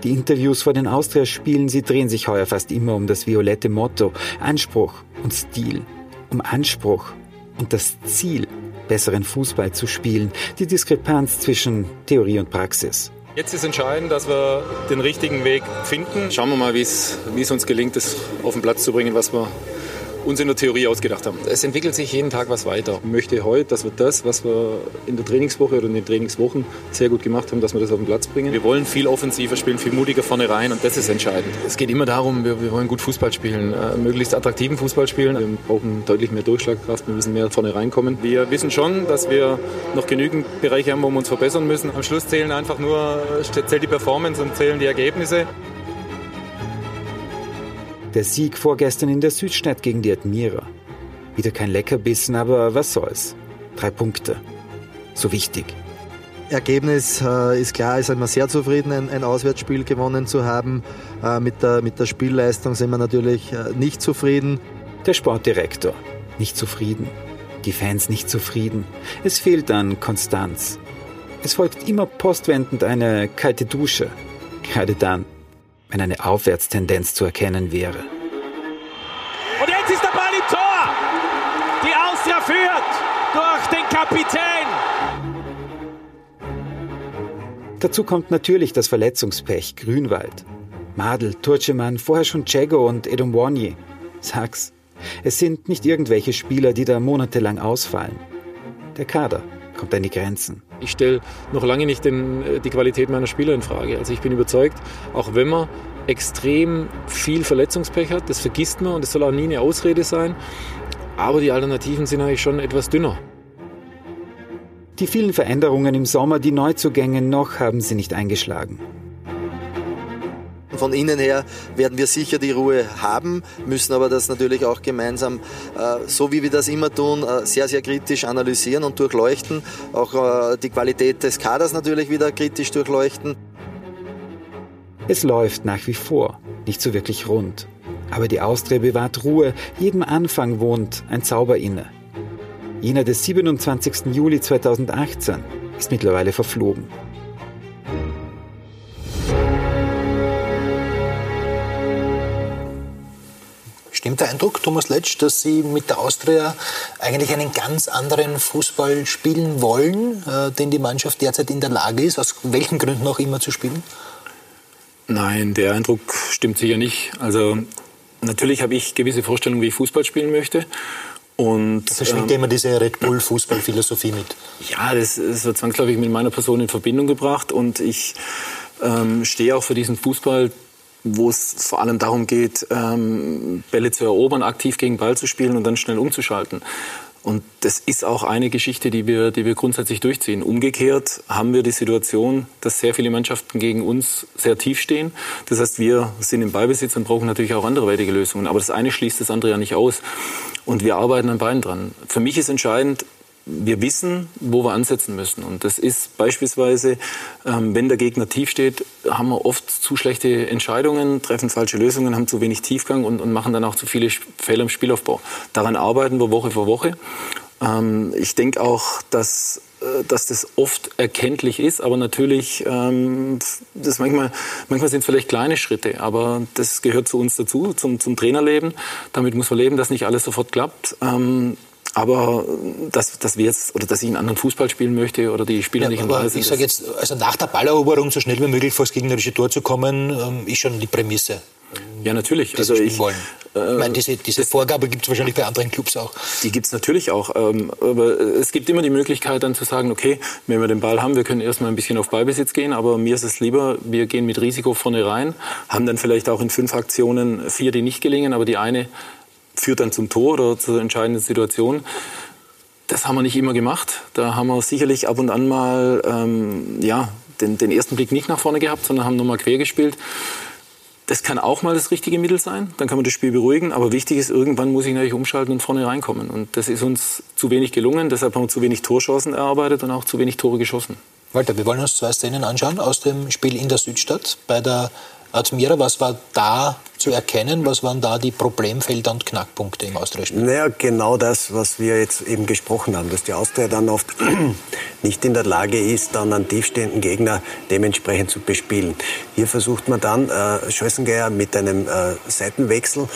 S5: Die Interviews vor den Austria-Spielen, sie drehen sich heuer fast immer um das violette Motto Anspruch und Stil. Um Anspruch und das Ziel besseren Fußball zu spielen, die Diskrepanz zwischen Theorie und Praxis.
S4: Jetzt ist entscheidend, dass wir den richtigen Weg finden. Schauen wir mal, wie es uns gelingt, das auf den Platz zu bringen, was wir uns in der Theorie ausgedacht haben. Es entwickelt sich jeden Tag was weiter. Ich möchte heute, dass wir das, was wir in der Trainingswoche oder in den Trainingswochen sehr gut gemacht haben, dass wir das auf den Platz bringen. Wir wollen viel offensiver spielen, viel mutiger vorne rein und das ist entscheidend. Es geht immer darum, wir, wir wollen gut Fußball spielen, äh, möglichst attraktiven Fußball spielen. Wir brauchen deutlich mehr Durchschlagkraft, wir müssen mehr vorne reinkommen. Wir wissen schon, dass wir noch genügend Bereiche haben, wo wir uns verbessern müssen. Am Schluss zählen einfach nur, zählt die Performance und zählen die Ergebnisse.
S5: Der Sieg vorgestern in der Südstadt gegen die Admira. Wieder kein Leckerbissen, aber was soll's. Drei Punkte. So wichtig.
S12: Ergebnis äh, ist klar, ist wir sehr zufrieden, ein, ein Auswärtsspiel gewonnen zu haben. Äh, mit, der, mit der Spielleistung sind wir natürlich äh, nicht zufrieden.
S5: Der Sportdirektor nicht zufrieden. Die Fans nicht zufrieden. Es fehlt an Konstanz. Es folgt immer postwendend eine kalte Dusche. Gerade dann, wenn eine Aufwärtstendenz zu erkennen wäre.
S10: Und jetzt ist der Ball im Tor. Die Austria führt durch den Kapitän.
S5: Dazu kommt natürlich das Verletzungspech Grünwald. Madel, Turceman, vorher schon Cego und Edomwonyi. Sag's, es sind nicht irgendwelche Spieler, die da monatelang ausfallen. Der Kader kommt an die Grenzen.
S4: Ich stelle noch lange nicht den, äh, die Qualität meiner Spieler in Frage. Also ich bin überzeugt, auch wenn man extrem viel Verletzungspech hat, das vergisst man und das soll auch nie eine Ausrede sein. Aber die Alternativen sind eigentlich schon etwas dünner.
S5: Die vielen Veränderungen im Sommer, die Neuzugänge noch, haben sie nicht eingeschlagen.
S12: Von innen her werden wir sicher die Ruhe haben, müssen aber das natürlich auch gemeinsam, äh, so wie wir das immer tun, äh, sehr, sehr kritisch analysieren und durchleuchten. Auch äh, die Qualität des Kaders natürlich wieder kritisch durchleuchten.
S5: Es läuft nach wie vor, nicht so wirklich rund. Aber die Austria bewahrt Ruhe, jedem Anfang wohnt ein Zauber inne. Jener des 27. Juli 2018 ist mittlerweile verflogen.
S1: Stimmt der Eindruck, Thomas Letsch, dass Sie mit der Austria eigentlich einen ganz anderen Fußball spielen wollen, äh, den die Mannschaft derzeit in der Lage ist, aus welchen Gründen auch immer zu spielen?
S4: Nein, der Eindruck stimmt sicher nicht. Also natürlich habe ich gewisse Vorstellungen, wie ich Fußball spielen möchte. Und,
S1: da schwingt ähm, immer diese Red Bull Fußballphilosophie mit.
S4: Ja, das ist so zwangsläufig mit meiner Person in Verbindung gebracht und ich ähm, stehe auch für diesen Fußball, wo es vor allem darum geht, ähm, Bälle zu erobern, aktiv gegen Ball zu spielen und dann schnell umzuschalten. Und das ist auch eine Geschichte, die wir, die wir grundsätzlich durchziehen. Umgekehrt haben wir die Situation, dass sehr viele Mannschaften gegen uns sehr tief stehen. Das heißt, wir sind im Ballbesitz und brauchen natürlich auch anderweitige Lösungen. Aber das eine schließt das andere ja nicht aus. Und wir arbeiten an beiden dran. Für mich ist entscheidend, wir wissen, wo wir ansetzen müssen. Und das ist beispielsweise, ähm, wenn der Gegner tief steht, haben wir oft zu schlechte Entscheidungen, treffen falsche Lösungen, haben zu wenig Tiefgang und, und machen dann auch zu viele Fehler im Spielaufbau. Daran arbeiten wir Woche für Woche. Ähm, ich denke auch, dass äh, dass das oft erkenntlich ist, aber natürlich, ähm, das manchmal, manchmal sind es vielleicht kleine Schritte, aber das gehört zu uns dazu, zum, zum Trainerleben. Damit muss man leben, dass nicht alles sofort klappt. Ähm, aber dass, dass wir jetzt oder dass ich einen anderen Fußball spielen möchte oder die Spieler ja, nicht in
S1: Weise. Ich sage jetzt, also nach der Balleroberung so schnell wie möglich vor das gegnerische Tor zu kommen, ähm, ist schon die Prämisse.
S4: Ja, natürlich.
S1: also ich, wollen. Äh, ich meine, diese, diese Vorgabe gibt es wahrscheinlich bei anderen Clubs auch.
S4: Die gibt es natürlich auch. Ähm, aber es gibt immer die Möglichkeit dann zu sagen, okay, wenn wir den Ball haben, wir können erstmal ein bisschen auf Ballbesitz gehen, aber mir ist es lieber, wir gehen mit Risiko vorne rein, haben dann vielleicht auch in fünf Aktionen vier, die nicht gelingen, aber die eine führt dann zum Tor oder zur entscheidenden Situation. Das haben wir nicht immer gemacht. Da haben wir sicherlich ab und an mal ähm, ja, den, den, ersten Blick nicht nach vorne gehabt, sondern haben nochmal quer gespielt. Das kann auch mal das richtige Mittel sein. Dann kann man das Spiel beruhigen. Aber wichtig ist, irgendwann muss ich natürlich umschalten und vorne reinkommen. Und das ist uns zu wenig gelungen. Deshalb haben wir zu wenig Torchancen erarbeitet und auch zu wenig Tore geschossen.
S1: Walter, wir wollen uns zwei Szenen anschauen aus dem Spiel in der Südstadt bei der Admira, was war da zu erkennen? Was waren da die Problemfelder und Knackpunkte im Austria-Spiel?
S3: Naja, genau das, was wir jetzt eben gesprochen haben, dass die Austria dann oft [clears throat] nicht in der Lage ist, dann einen tiefstehenden Gegner dementsprechend zu bespielen. Hier versucht man dann, äh, Schössengeier mit einem äh, Seitenwechsel,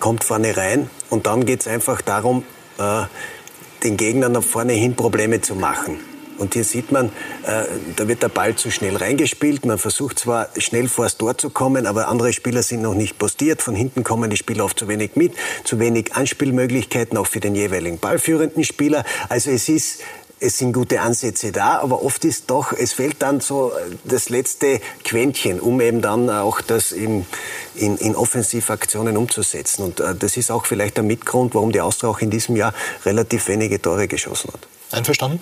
S3: kommt vorne rein und dann geht es einfach darum, äh, den Gegnern nach vorne hin Probleme zu machen. Und hier sieht man, äh, da wird der Ball zu schnell reingespielt. Man versucht zwar schnell vor das Tor zu kommen, aber andere Spieler sind noch nicht postiert. Von hinten kommen die Spieler oft zu wenig mit, zu wenig Anspielmöglichkeiten auch für den jeweiligen ballführenden Spieler. Also es ist es sind gute Ansätze da, aber oft ist doch, es fehlt dann so das letzte Quäntchen, um eben dann auch das in, in, in Offensivaktionen umzusetzen. Und äh, das ist auch vielleicht der Mitgrund, warum die Austria auch in diesem Jahr relativ wenige Tore geschossen hat.
S1: Einverstanden?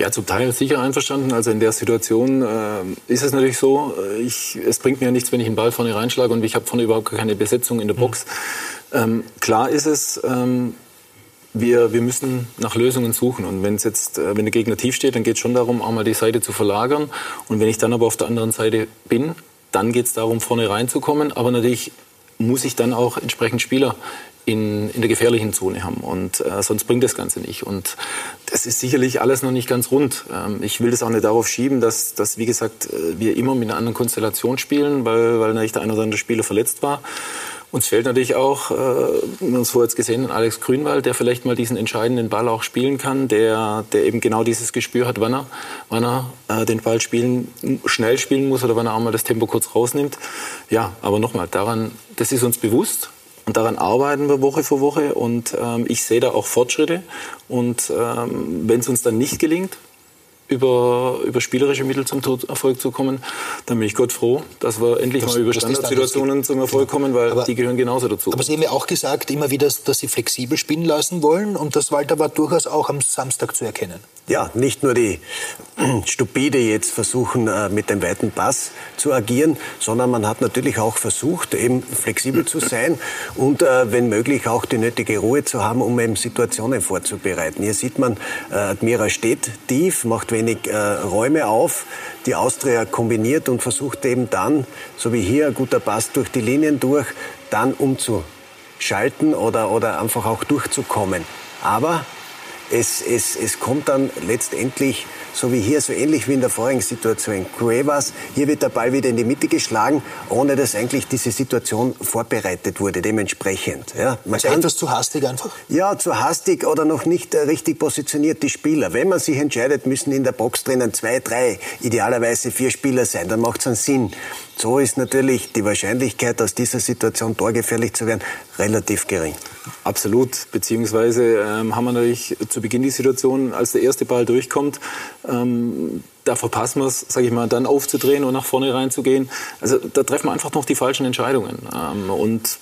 S4: Ja, zum Teil sicher einverstanden. Also in der Situation äh, ist es natürlich so, äh, ich, es bringt mir ja nichts, wenn ich einen Ball vorne reinschlage und ich habe vorne überhaupt keine Besetzung in der Box. Mhm. Ähm, klar ist es, ähm, wir, wir müssen nach Lösungen suchen. Und wenn es jetzt, äh, wenn der Gegner tief steht, dann geht es schon darum, auch mal die Seite zu verlagern. Und wenn ich dann aber auf der anderen Seite bin, dann geht es darum, vorne reinzukommen. Aber natürlich muss ich dann auch entsprechend Spieler in, in der gefährlichen Zone haben. Und äh, sonst bringt das Ganze nicht. Und das ist sicherlich alles noch nicht ganz rund. Ähm, ich will das auch nicht darauf schieben, dass, dass wie gesagt, äh, wir immer mit einer anderen Konstellation spielen, weil, weil natürlich der eine oder andere Spieler verletzt war. Uns fehlt natürlich auch, äh, es vorher jetzt gesehen, Alex Grünwald, der vielleicht mal diesen entscheidenden Ball auch spielen kann, der, der eben genau dieses Gespür hat, wann er, wann er äh, den Ball spielen, schnell spielen muss oder wann er auch mal das Tempo kurz rausnimmt. Ja, aber nochmal, daran, das ist uns bewusst. Und daran arbeiten wir Woche für Woche und ähm, ich sehe da auch Fortschritte. Und ähm, wenn es uns dann nicht gelingt, über, über spielerische Mittel zum Erfolg zu kommen, dann bin ich Gott froh, dass wir endlich das, mal über Standardsituationen zum Erfolg genau. kommen, weil aber, die gehören genauso dazu.
S1: Aber Sie haben ja auch gesagt, immer wieder, dass Sie flexibel spielen lassen wollen und das Walter war durchaus auch am Samstag zu erkennen
S3: ja, nicht nur die Stupide jetzt versuchen, äh, mit dem weiten Pass zu agieren, sondern man hat natürlich auch versucht, eben flexibel zu sein und äh, wenn möglich auch die nötige Ruhe zu haben, um eben Situationen vorzubereiten. Hier sieht man, äh, Admira steht tief, macht wenig Räume auf. Die Austria kombiniert und versucht eben dann, so wie hier, ein guter Pass durch die Linien durch, dann umzuschalten oder, oder einfach auch durchzukommen. Aber es, es, es kommt dann letztendlich, so wie hier, so ähnlich wie in der vorigen Situation, Cuevas, hier wird der Ball wieder in die Mitte geschlagen, ohne dass eigentlich diese Situation vorbereitet wurde, dementsprechend.
S1: Ja, man also kann, etwas zu hastig einfach?
S3: Ja, zu hastig oder noch nicht äh, richtig positioniert die Spieler. Wenn man sich entscheidet, müssen in der Box drinnen zwei, drei, idealerweise vier Spieler sein, dann macht es einen Sinn. So ist natürlich die Wahrscheinlichkeit, aus dieser Situation torgefährlich zu werden, relativ gering.
S4: Absolut. Beziehungsweise ähm, haben wir natürlich zu Beginn die Situation, als der erste Ball durchkommt, ähm, da verpassen wir es, sage ich mal, dann aufzudrehen und nach vorne reinzugehen. Also da treffen wir einfach noch die falschen Entscheidungen. Ähm, und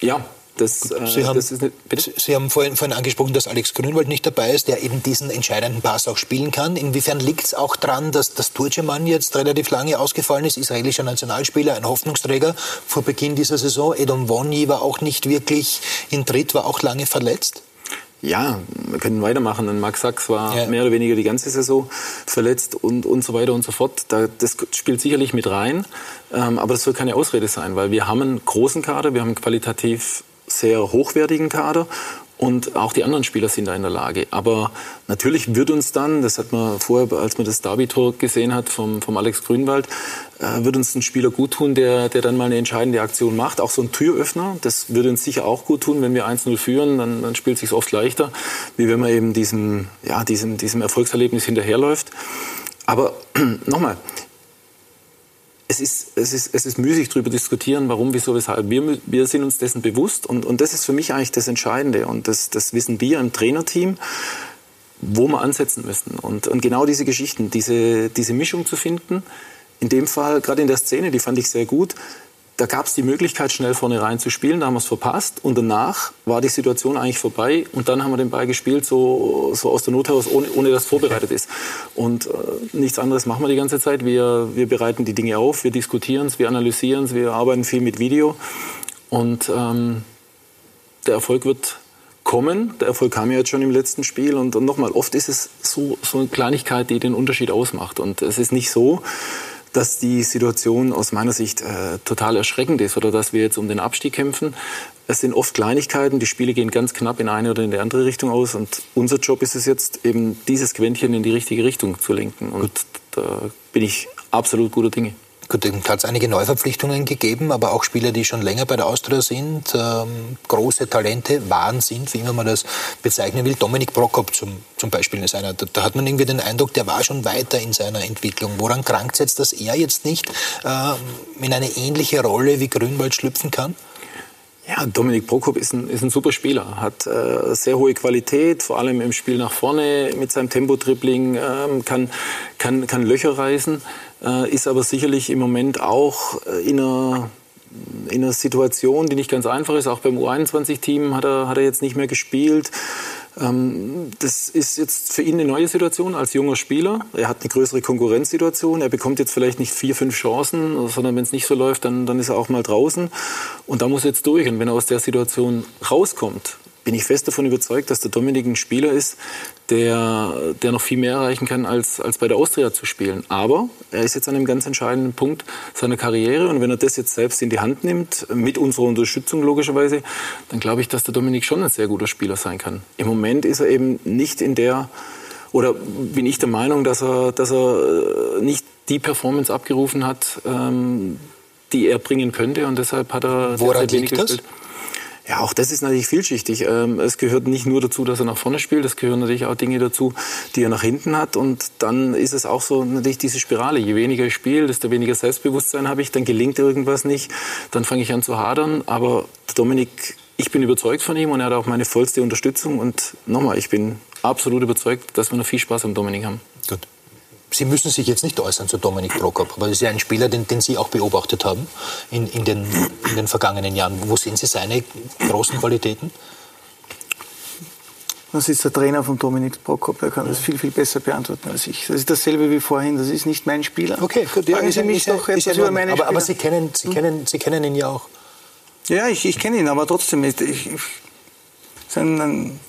S4: ja, das,
S1: äh, Sie, haben, nicht, Sie haben vorhin, vorhin, angesprochen, dass Alex Grünwald nicht dabei ist, der eben diesen entscheidenden Pass auch spielen kann. Inwiefern liegt es auch daran, dass das Turceman jetzt relativ lange ausgefallen ist, israelischer Nationalspieler, ein Hoffnungsträger vor Beginn dieser Saison. Edom Wonyi war auch nicht wirklich in Tritt, war auch lange verletzt.
S4: Ja, wir können weitermachen. Und Max Sachs war ja. mehr oder weniger die ganze Saison verletzt und, und so weiter und so fort. Da, das spielt sicherlich mit rein. Ähm, aber das soll keine Ausrede sein, weil wir haben einen großen Kader, wir haben qualitativ sehr hochwertigen Kader und auch die anderen Spieler sind da in der Lage. Aber natürlich wird uns dann, das hat man vorher, als man das Derby-Tor gesehen hat vom, vom Alex Grünwald, äh, wird uns ein Spieler gut tun, der, der dann mal eine entscheidende Aktion macht. Auch so ein Türöffner, das würde uns sicher auch gut tun, wenn wir 1-0 führen, dann, dann spielt es sich oft leichter, wie wenn man eben diesem, ja, diesem, diesem Erfolgserlebnis hinterherläuft. Aber [clears throat] nochmal, es ist, es, ist, es ist müßig darüber diskutieren, warum, wieso, weshalb. Wir, wir sind uns dessen bewusst und, und das ist für mich eigentlich das Entscheidende und das, das wissen wir im Trainerteam, wo wir ansetzen müssen. Und, und genau diese Geschichten, diese, diese Mischung zu finden, in dem Fall, gerade in der Szene, die fand ich sehr gut, da gab es die Möglichkeit, schnell vorne rein zu spielen. Da haben wir es verpasst. Und danach war die Situation eigentlich vorbei. Und dann haben wir den Ball gespielt, so, so aus der Not heraus, ohne, ohne dass vorbereitet ist. Und äh, nichts anderes machen wir die ganze Zeit. Wir, wir bereiten die Dinge auf, wir diskutieren es, wir analysieren es, wir arbeiten viel mit Video. Und ähm, der Erfolg wird kommen. Der Erfolg kam ja jetzt schon im letzten Spiel. Und, und nochmal, oft ist es so, so eine Kleinigkeit, die den Unterschied ausmacht. Und es ist nicht so, dass die Situation aus meiner Sicht äh, total erschreckend ist oder dass wir jetzt um den Abstieg kämpfen. Es sind oft Kleinigkeiten, die Spiele gehen ganz knapp in eine oder in die andere Richtung aus und unser Job ist es jetzt eben dieses Quäntchen in die richtige Richtung zu lenken und da bin ich absolut guter Dinge.
S1: Gut, dann hat es einige Neuverpflichtungen gegeben, aber auch Spieler, die schon länger bei der Austria sind, ähm, große Talente, waren sind, wie immer man das bezeichnen will. Dominik Prokop zum, zum Beispiel ist einer. Da, da, hat man irgendwie den Eindruck, der war schon weiter in seiner Entwicklung. Woran krankt es jetzt, dass er jetzt nicht äh, in eine ähnliche Rolle wie Grünwald schlüpfen kann?
S4: Ja, Dominik Prokop ist ein, ist ein super Spieler, hat äh, sehr hohe Qualität, vor allem im Spiel nach vorne mit seinem Tempo-Dribbling, äh, kann, kann, kann Löcher reißen, äh, ist aber sicherlich im Moment auch äh, in einer in einer Situation, die nicht ganz einfach ist. Auch beim U21-Team hat er, hat er jetzt nicht mehr gespielt. Ähm, das ist jetzt für ihn eine neue Situation als junger Spieler. Er hat eine größere Konkurrenzsituation. Er bekommt jetzt vielleicht nicht vier, fünf Chancen, sondern wenn es nicht so läuft, dann, dann ist er auch mal draußen. Und da muss er jetzt durch. Und wenn er aus der Situation rauskommt, bin ich fest davon überzeugt, dass der Dominik ein Spieler ist, der, der noch viel mehr erreichen kann, als, als bei der Austria zu spielen. Aber er ist jetzt an einem ganz entscheidenden Punkt seiner Karriere und wenn er das jetzt selbst in die Hand nimmt, mit unserer Unterstützung logischerweise, dann glaube ich, dass der Dominik schon ein sehr guter Spieler sein kann. Im Moment ist er eben nicht in der, oder bin ich der Meinung, dass er, dass er äh, nicht die Performance abgerufen hat, ähm, die er bringen könnte und deshalb hat er
S1: Woran liegt das? Gespielt.
S4: Ja, auch das ist natürlich vielschichtig. Ähm, es gehört nicht nur dazu, dass er nach vorne spielt, es gehören natürlich auch Dinge dazu, die er nach hinten hat. Und dann ist es auch so natürlich diese Spirale. Je weniger ich spiele, desto weniger Selbstbewusstsein habe ich, dann gelingt irgendwas nicht, dann fange ich an zu hadern. Aber Dominik, ich bin überzeugt von ihm und er hat auch meine vollste Unterstützung. Und nochmal, ich bin absolut überzeugt, dass wir noch viel Spaß am Dominik haben.
S1: Gut. Sie müssen sich jetzt nicht äußern zu Dominik Prokop, aber das ist ja ein Spieler, den, den Sie auch beobachtet haben in, in, den, in den vergangenen Jahren. Wo sehen Sie seine großen Qualitäten?
S2: Das ist der Trainer von Dominik Prokop, der kann das viel, viel besser beantworten als ich. Das ist dasselbe wie vorhin, das ist nicht mein Spieler.
S1: Okay, gut. Ja, Sie mich doch etwas über meine aber, aber Sie, kennen, Sie, kennen, Sie kennen ihn ja auch.
S2: Ja, ich, ich kenne ihn, aber trotzdem, ich, ich, ein,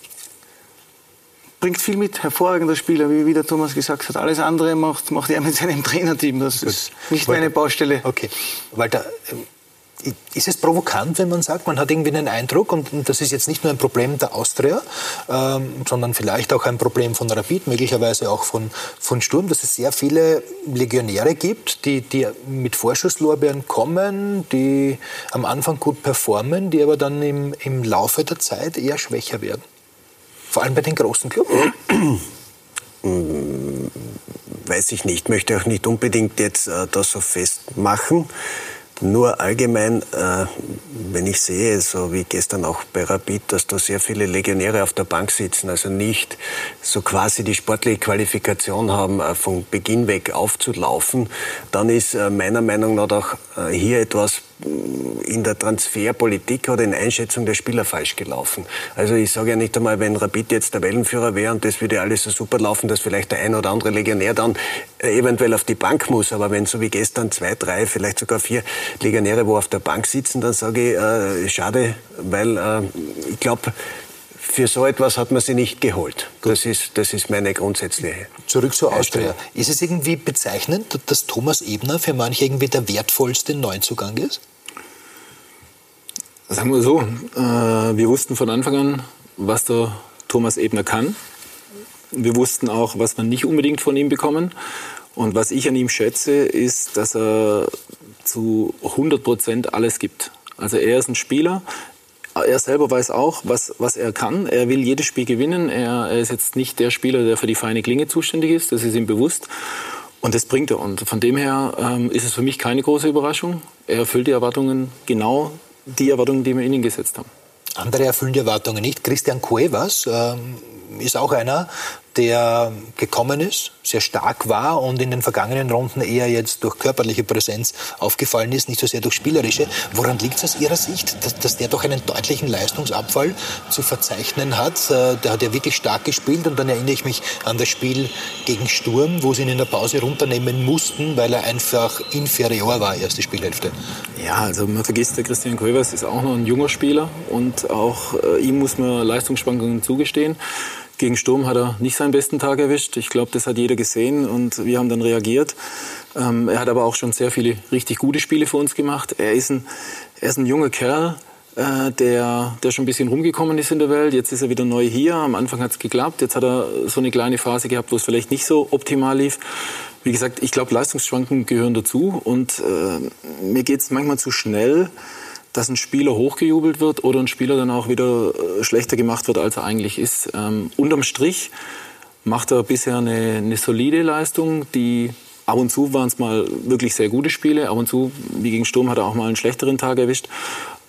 S2: bringt viel mit, hervorragender Spieler, wie, wie der Thomas gesagt hat. Alles andere macht, macht er mit seinem [laughs] Trainerteam. Das Gut. ist nicht meine Baustelle.
S1: Okay, Walter, ähm, ist es provokant, wenn man sagt, man hat irgendwie einen Eindruck, und das ist jetzt nicht nur ein Problem der Austria, ähm, sondern vielleicht auch ein Problem von Rapid, möglicherweise auch von, von Sturm, dass es sehr viele Legionäre gibt, die, die mit Vorschusslorbeeren kommen, die am Anfang gut performen, die aber dann im, im Laufe der Zeit eher schwächer werden? Vor allem bei den großen Clubs? [clears throat]
S3: Weiß ich nicht. Möchte auch nicht unbedingt jetzt äh, das so festmachen. Nur allgemein, äh, wenn ich sehe, so wie gestern auch bei Rapid, dass da sehr viele Legionäre auf der Bank sitzen, also nicht so quasi die sportliche Qualifikation haben, äh, von Beginn weg aufzulaufen, dann ist äh, meiner Meinung nach auch äh, hier etwas in der Transferpolitik oder in Einschätzung der Spieler falsch gelaufen. Also ich sage ja nicht einmal, wenn Rapid jetzt der Wellenführer wäre und das würde alles so super laufen, dass vielleicht der ein oder andere Legionär dann äh, eventuell auf die Bank muss. Aber wenn so wie gestern zwei, drei, vielleicht sogar vier Legionäre wo auf der Bank sitzen, dann sage ich, äh, schade, weil äh, ich glaube, für so etwas hat man sie nicht geholt. Das ist, das ist meine grundsätzliche.
S1: Zurück zur Austria. Ist es irgendwie bezeichnend, dass Thomas Ebner für manche irgendwie der wertvollste Neuzugang ist?
S4: Sagen wir so, äh, wir wussten von Anfang an, was der Thomas Ebner kann. Wir wussten auch, was wir nicht unbedingt von ihm bekommen. Und was ich an ihm schätze, ist, dass er zu 100 Prozent alles gibt. Also er ist ein Spieler, er selber weiß auch, was, was er kann. Er will jedes Spiel gewinnen. Er, er ist jetzt nicht der Spieler, der für die feine Klinge zuständig ist. Das ist ihm bewusst. Und das bringt er. Und von dem her ähm, ist es für mich keine große Überraschung. Er erfüllt die Erwartungen, genau die Erwartungen, die wir in ihn gesetzt haben.
S1: Andere erfüllen die Erwartungen nicht. Christian Cuevas ähm, ist auch einer, der gekommen ist, sehr stark war und in den vergangenen Runden eher jetzt durch körperliche Präsenz aufgefallen ist, nicht so sehr durch spielerische. Woran liegt es aus Ihrer Sicht, dass, dass, der doch einen deutlichen Leistungsabfall zu verzeichnen hat? Äh, der hat ja wirklich stark gespielt und dann erinnere ich mich an das Spiel gegen Sturm, wo sie ihn in der Pause runternehmen mussten, weil er einfach inferior war, erste Spielhälfte.
S4: Ja, also man vergisst, der Christian Cuevas ist auch noch ein junger Spieler und auch äh, ihm muss man Leistungsschwankungen zugestehen. Gegen Sturm hat er nicht seinen besten Tag erwischt. Ich glaube, das hat jeder gesehen und wir haben dann reagiert. Ähm, er hat aber auch schon sehr viele richtig gute Spiele für uns gemacht. Er ist ein, er ist ein junger Kerl, äh, der, der schon ein bisschen rumgekommen ist in der Welt. Jetzt ist er wieder neu hier. Am Anfang hat es geklappt. Jetzt hat er so eine kleine Phase gehabt, wo es vielleicht nicht so optimal lief. wie gesagt, ich glaube, Leistungsschwankungen gehören dazu und äh, mir geht es manchmal zu schnell, dass ein Spieler hochgejubelt wird oder ein Spieler dann auch wieder äh, schlechter gemacht wird, als er eigentlich ist. Ähm, unterm Strich macht er bisher eine, eine solide Leistung, die Ab und zu waren es mal wirklich sehr gute Spiele. Ab und zu, wie gegen Sturm, hat er auch mal einen schlechteren Tag erwischt.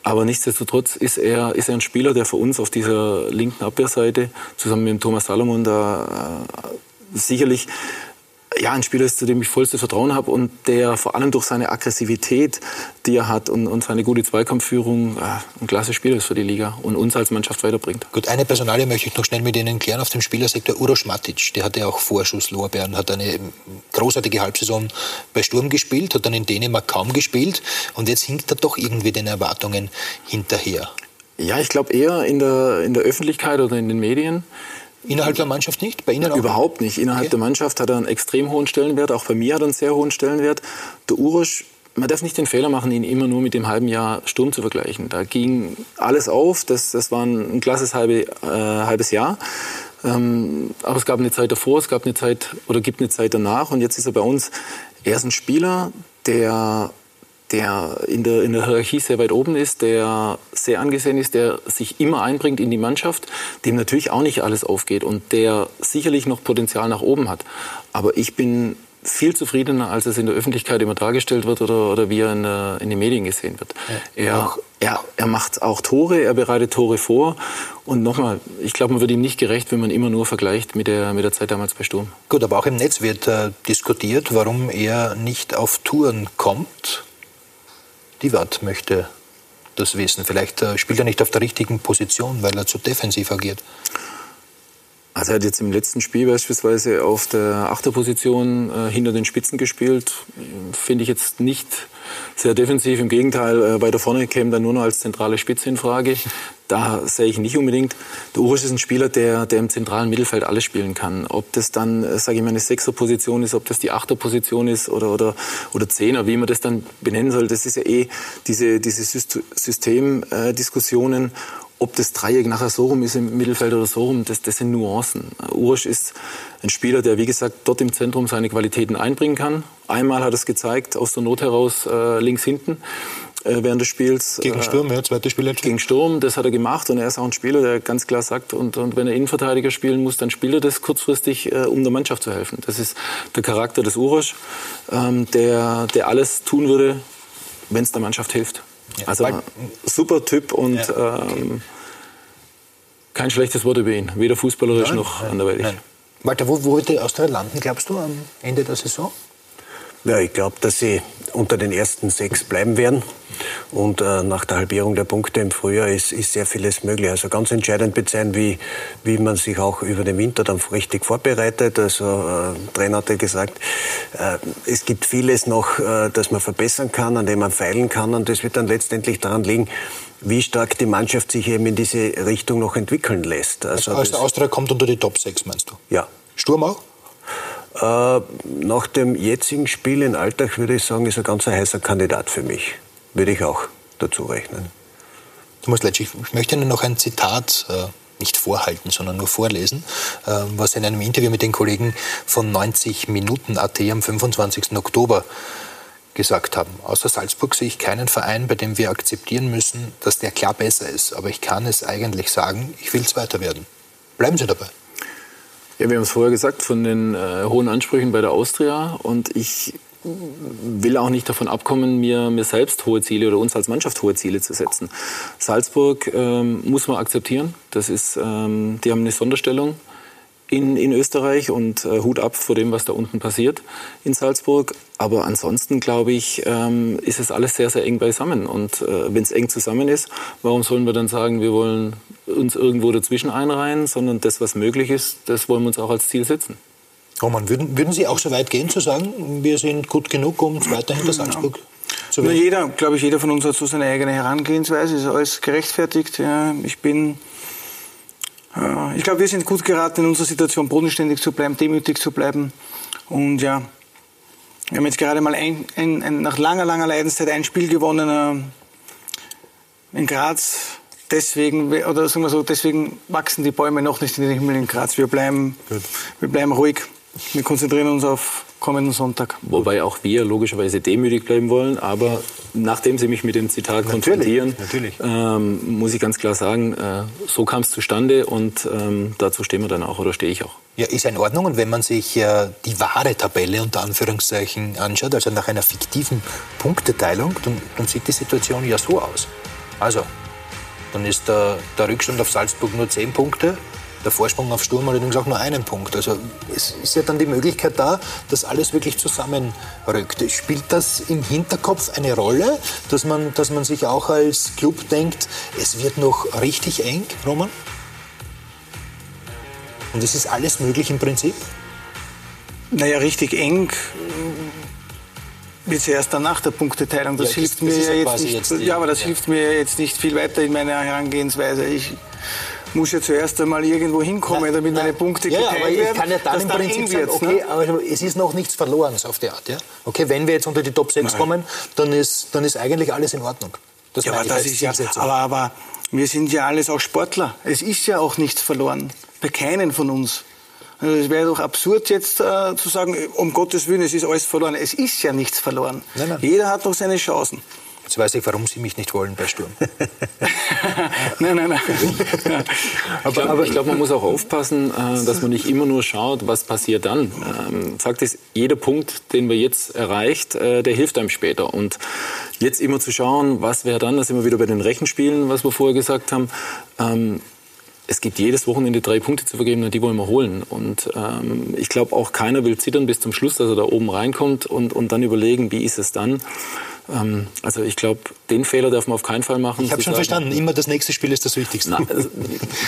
S4: Aber nichtsdestotrotz ist er, ist er ein Spieler, der für uns auf dieser linken Abwehrseite zusammen mit dem Thomas Salomon da äh, sicherlich ja, ein Spieler ist, zu dem ich vollstes Vertrauen habe und der vor allem durch seine Aggressivität, die er hat und, und seine gute Zweikampfführung äh, ein klasse Spieler ist für die Liga und uns als Mannschaft weiterbringt.
S1: Gut, eine Personalie möchte ich noch schnell mit Ihnen klären. Auf dem Spielersektor Uroš Matic, der hatte auch Vorschusslorbeeren, hat eine großartige Halbsaison bei Sturm gespielt, hat dann in Dänemark kaum gespielt und jetzt hinkt er doch irgendwie den Erwartungen hinterher.
S4: Ja, ich glaube eher in der, in der Öffentlichkeit oder in den Medien.
S1: Innerhalb der Mannschaft nicht? Bei Ihnen auch?
S4: Überhaupt nicht. Innerhalb okay. der Mannschaft hat er einen extrem hohen Stellenwert. Auch bei mir hat er einen sehr hohen Stellenwert. Der Urosch, man darf nicht den Fehler machen, ihn immer nur mit dem halben Jahr Sturm zu vergleichen. Da ging alles auf. Das, das war ein klasses halbe, äh, halbes Jahr. Ähm, aber es gab eine Zeit davor, es gab eine Zeit oder gibt eine Zeit danach. Und jetzt ist er bei uns. Er ist ein Spieler, der der in der, in der Hierarchie sehr weit oben ist, der sehr angesehen ist, der sich immer einbringt in die Mannschaft, dem natürlich auch nicht alles aufgeht und der sicherlich noch Potenzial nach oben hat. Aber ich bin viel zufriedener, als es in der Öffentlichkeit immer dargestellt wird oder, oder wie er in, der, in den Medien gesehen wird. Ja. Er, er, er macht auch Tore, er bereitet Tore vor. Und nochmal, ich glaube, man wird ihm nicht gerecht, wenn man immer nur vergleicht mit der, mit der Zeit damals bei Sturm.
S1: Gut, aber auch im Netz wird äh, diskutiert, warum er nicht auf Touren kommt die Watt möchte das wissen. Vielleicht äh, spielt er nicht auf der richtigen Position, weil er zu defensiv agiert.
S4: Also er hat jetzt im letzten Spiel beispielsweise auf der Achterposition äh, hinter den Spitzen gespielt. Finde ich jetzt nicht sehr defensiv. Im Gegenteil, äh, weiter vorne käme dann nur noch als zentrale Spitze in Frage. Da sehe ich nicht unbedingt. Der Urisch ist ein Spieler, der, der im zentralen Mittelfeld alles spielen kann. Ob das dann, äh, sage ich mal, eine Sechserposition ist, ob das die Achterposition ist oder, oder, oder Zehner, wie man das dann benennen soll, das ist ja eh diese, diese Systemdiskussionen. Ob das Dreieck nachher so rum ist im Mittelfeld oder so rum, das, das sind Nuancen. Urisch ist ein Spieler, der, wie gesagt, dort im Zentrum seine Qualitäten einbringen kann. Einmal hat er es gezeigt, aus der Not heraus äh, links hinten äh, während des Spiels.
S1: Gegen Sturm, ja, zweites Spiel.
S4: Gegen Sturm, das hat er gemacht und er ist auch ein Spieler, der ganz klar sagt, und, und wenn er Innenverteidiger spielen muss, dann spielt er das kurzfristig, äh, um der Mannschaft zu helfen. Das ist der Charakter des Urosch, ähm, der, der alles tun würde, wenn es der Mannschaft hilft. Ja, also super Typ und ja, okay. ähm, kein schlechtes Wort über ihn, weder fußballerisch nein, noch nein, anderweitig. Nein.
S1: Walter, wo wollte Austria landen, glaubst du, am Ende der Saison?
S3: Ja, ich glaube, dass sie unter den ersten sechs bleiben werden. Und äh, nach der Halbierung der Punkte im Frühjahr ist, ist sehr vieles möglich. Also ganz entscheidend wird sein, wie, wie man sich auch über den Winter dann richtig vorbereitet. Also äh, Trainer hat ja gesagt, äh, es gibt vieles noch, äh, das man verbessern kann, an dem man feilen kann. Und das wird dann letztendlich daran liegen, wie stark die Mannschaft sich eben in diese Richtung noch entwickeln lässt.
S1: Also, also Austria kommt unter die Top 6, meinst du?
S3: Ja.
S1: Sturm auch?
S3: Äh, nach dem jetzigen Spiel in Alltag würde ich sagen, ist er ganz ein heißer Kandidat für mich. Würde ich auch dazu rechnen.
S1: Thomas Letsch, ich möchte Ihnen noch ein Zitat äh, nicht vorhalten, sondern nur vorlesen, äh, was Sie in einem Interview mit den Kollegen von 90 Minuten AT am 25. Oktober gesagt haben. Außer Salzburg sehe ich keinen Verein, bei dem wir akzeptieren müssen, dass der klar besser ist. Aber ich kann es eigentlich sagen, ich will Zweiter werden. Bleiben Sie dabei.
S4: Ja, wir haben es vorher gesagt, von den äh, hohen Ansprüchen bei der Austria. Und ich will auch nicht davon abkommen, mir, mir selbst hohe Ziele oder uns als Mannschaft hohe Ziele zu setzen. Salzburg ähm, muss man akzeptieren. Das ist, ähm, die haben eine Sonderstellung in, in Österreich und äh, Hut ab vor dem, was da unten passiert in Salzburg. Aber ansonsten, glaube ich, ähm, ist es alles sehr, sehr eng beisammen. Und äh, wenn es eng zusammen ist, warum sollen wir dann sagen, wir wollen uns irgendwo dazwischen einreihen, sondern das, was möglich ist, das wollen wir uns auch als Ziel setzen.
S1: Roman, würden, würden Sie auch so weit gehen zu sagen, wir sind gut genug, um weiter hinter Salzburg zu
S2: werden? jeder, glaube ich, jeder von uns hat so seine eigene Herangehensweise, ist alles gerechtfertigt. Ja, ich bin äh, ich glaube, wir sind gut geraten, in unserer Situation bodenständig zu bleiben, demütig zu bleiben. Und ja, wir haben jetzt gerade mal ein, ein, ein, nach langer, langer Leidenszeit ein Spiel gewonnen äh, in Graz. Deswegen, oder sagen wir so, deswegen wachsen die Bäume noch nicht in den Himmel in Graz. Wir bleiben, wir bleiben ruhig. Wir konzentrieren uns auf kommenden Sonntag.
S4: Wobei auch wir logischerweise demütig bleiben wollen, aber nachdem Sie mich mit dem Zitat konfrontieren,
S3: natürlich.
S4: Ähm, muss ich ganz klar sagen, äh, so kam es zustande und ähm, dazu stehen wir dann auch oder stehe ich auch.
S1: Ja, ist in Ordnung. Und wenn man sich äh, die wahre Tabelle unter Anführungszeichen anschaut, also nach einer fiktiven Punkteteilung, dann, dann sieht die Situation ja so aus. Also, dann ist der, der Rückstand auf Salzburg nur 10 Punkte, der Vorsprung auf Sturm allerdings auch nur einen Punkt. Also es ist ja dann die Möglichkeit da, dass alles wirklich zusammenrückt. Spielt das im Hinterkopf eine Rolle, dass man, dass man sich auch als Club denkt, es wird noch richtig eng, Roman? Und es ist alles möglich im Prinzip?
S2: Naja, richtig eng wird es erst dann nach der Punkteteilung. Das,
S1: Ja,
S2: hilft
S1: das-
S2: mir
S1: das
S2: ja jetzt nicht.
S1: jetzt die-
S2: ja, aber das
S1: ja.
S2: hilft mir jetzt nicht viel weiter in meiner Herangehensweise. Ich muss ja zuerst einmal irgendwo hinkommen, damit meine Punkte
S1: Ja, ja,
S2: geteilt
S1: aber ich kann ja dann im
S2: dann
S1: Prinzip sagen,
S2: wird's,
S1: okay,
S2: ne?
S1: aber es ist noch nichts verloren, so auf die Art. Ja? Okay, wenn wir jetzt unter die Top 6 kommen, dann ist, dann ist eigentlich alles in Ordnung. Das
S2: Ja, aber das ist ja, aber, aber wir sind ja alles auch Sportler. Es ist ja auch nichts verloren. Bei keinen von uns. Also es wäre doch absurd jetzt äh, zu sagen, um Gottes Willen, es ist alles verloren. Es ist ja nichts verloren.
S1: Nein, nein.
S2: Jeder hat noch seine Chancen.
S1: Jetzt weiß ich, warum Sie mich nicht wollen bei Sturm. [laughs]
S2: nein, nein, nein.
S4: Ich glaube, glaub, man muss auch aufpassen, äh, dass man nicht immer nur schaut, was passiert dann. Ähm, Fakt ist, jeder Punkt, den man jetzt erreicht, äh, der hilft einem später. Und jetzt immer zu schauen, was wäre dann, da sind wir wieder bei den Rechenspielen, was wir vorher gesagt haben. Ähm, es gibt jedes Wochenende drei Punkte zu vergeben und die wollen wir holen. Und ähm, ich glaube, auch keiner will zittern bis zum Schluss, dass er da oben reinkommt und, und dann überlegen, wie ist es dann. Ähm, also ich glaube, den Fehler darf man auf keinen Fall machen.
S1: Ich habe schon
S4: sagen,
S1: verstanden, immer das nächste Spiel ist das Wichtigste.
S4: Nein, also,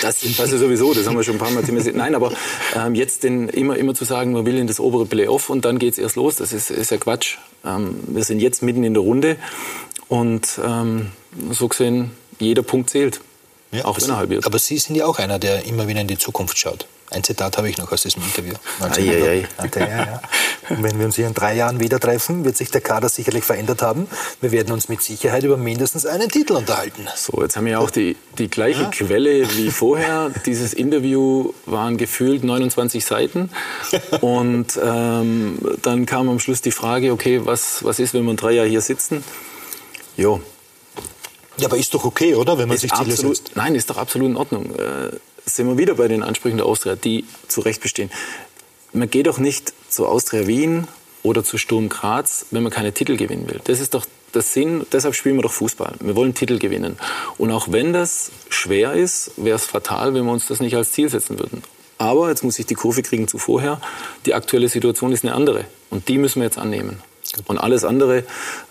S4: das, das ist sowieso, das haben wir schon ein paar Mal thematisiert. Nein, aber ähm, jetzt den, immer, immer zu sagen, man will in das obere Playoff und dann geht es erst los, das ist, ist ja Quatsch. Ähm, wir sind jetzt mitten in der Runde und ähm, so gesehen, jeder Punkt zählt.
S1: Ja,
S4: auch
S1: aber
S4: wenn
S1: Sie-
S4: er halb wird.
S1: Aber Sie sind ja auch einer, der immer wieder in die Zukunft schaut. Ein Zitat habe ich noch aus diesem Interview.
S4: Eieiei.
S1: Ja, ja. Und wenn wir uns hier in drei Jahren wieder treffen, wird sich der Kader sicherlich verändert haben. Wir werden uns mit Sicherheit über mindestens einen Titel unterhalten.
S4: So, jetzt haben wir ja auch die, die gleiche Quelle wie vorher. Dieses Interview waren gefühlt 29 Seiten. Und ähm, dann kam am Schluss die Frage, okay, was, was ist, wenn wir in drei Jahren hier sitzen? Jo,
S1: Ja, aber ist doch okay, oder? Wenn man
S4: ist
S1: sich Ziele
S4: absolut,
S1: setzt.
S4: Nein, ist doch absolut in Ordnung. Sind wir wieder bei den Ansprüchen der Austria, die zu Recht bestehen. Man geht doch nicht zu Austria Wien oder zu Sturm Graz, wenn man keine Titel gewinnen will. Das ist doch der Sinn, deshalb spielen wir doch Fußball. Wir wollen Titel gewinnen. Und auch wenn das schwer ist, wäre es fatal, wenn wir uns das nicht als Ziel setzen würden. Aber, jetzt muss ich die Kurve kriegen zu vorher, die aktuelle Situation ist eine andere. Und die müssen wir jetzt annehmen. Und alles andere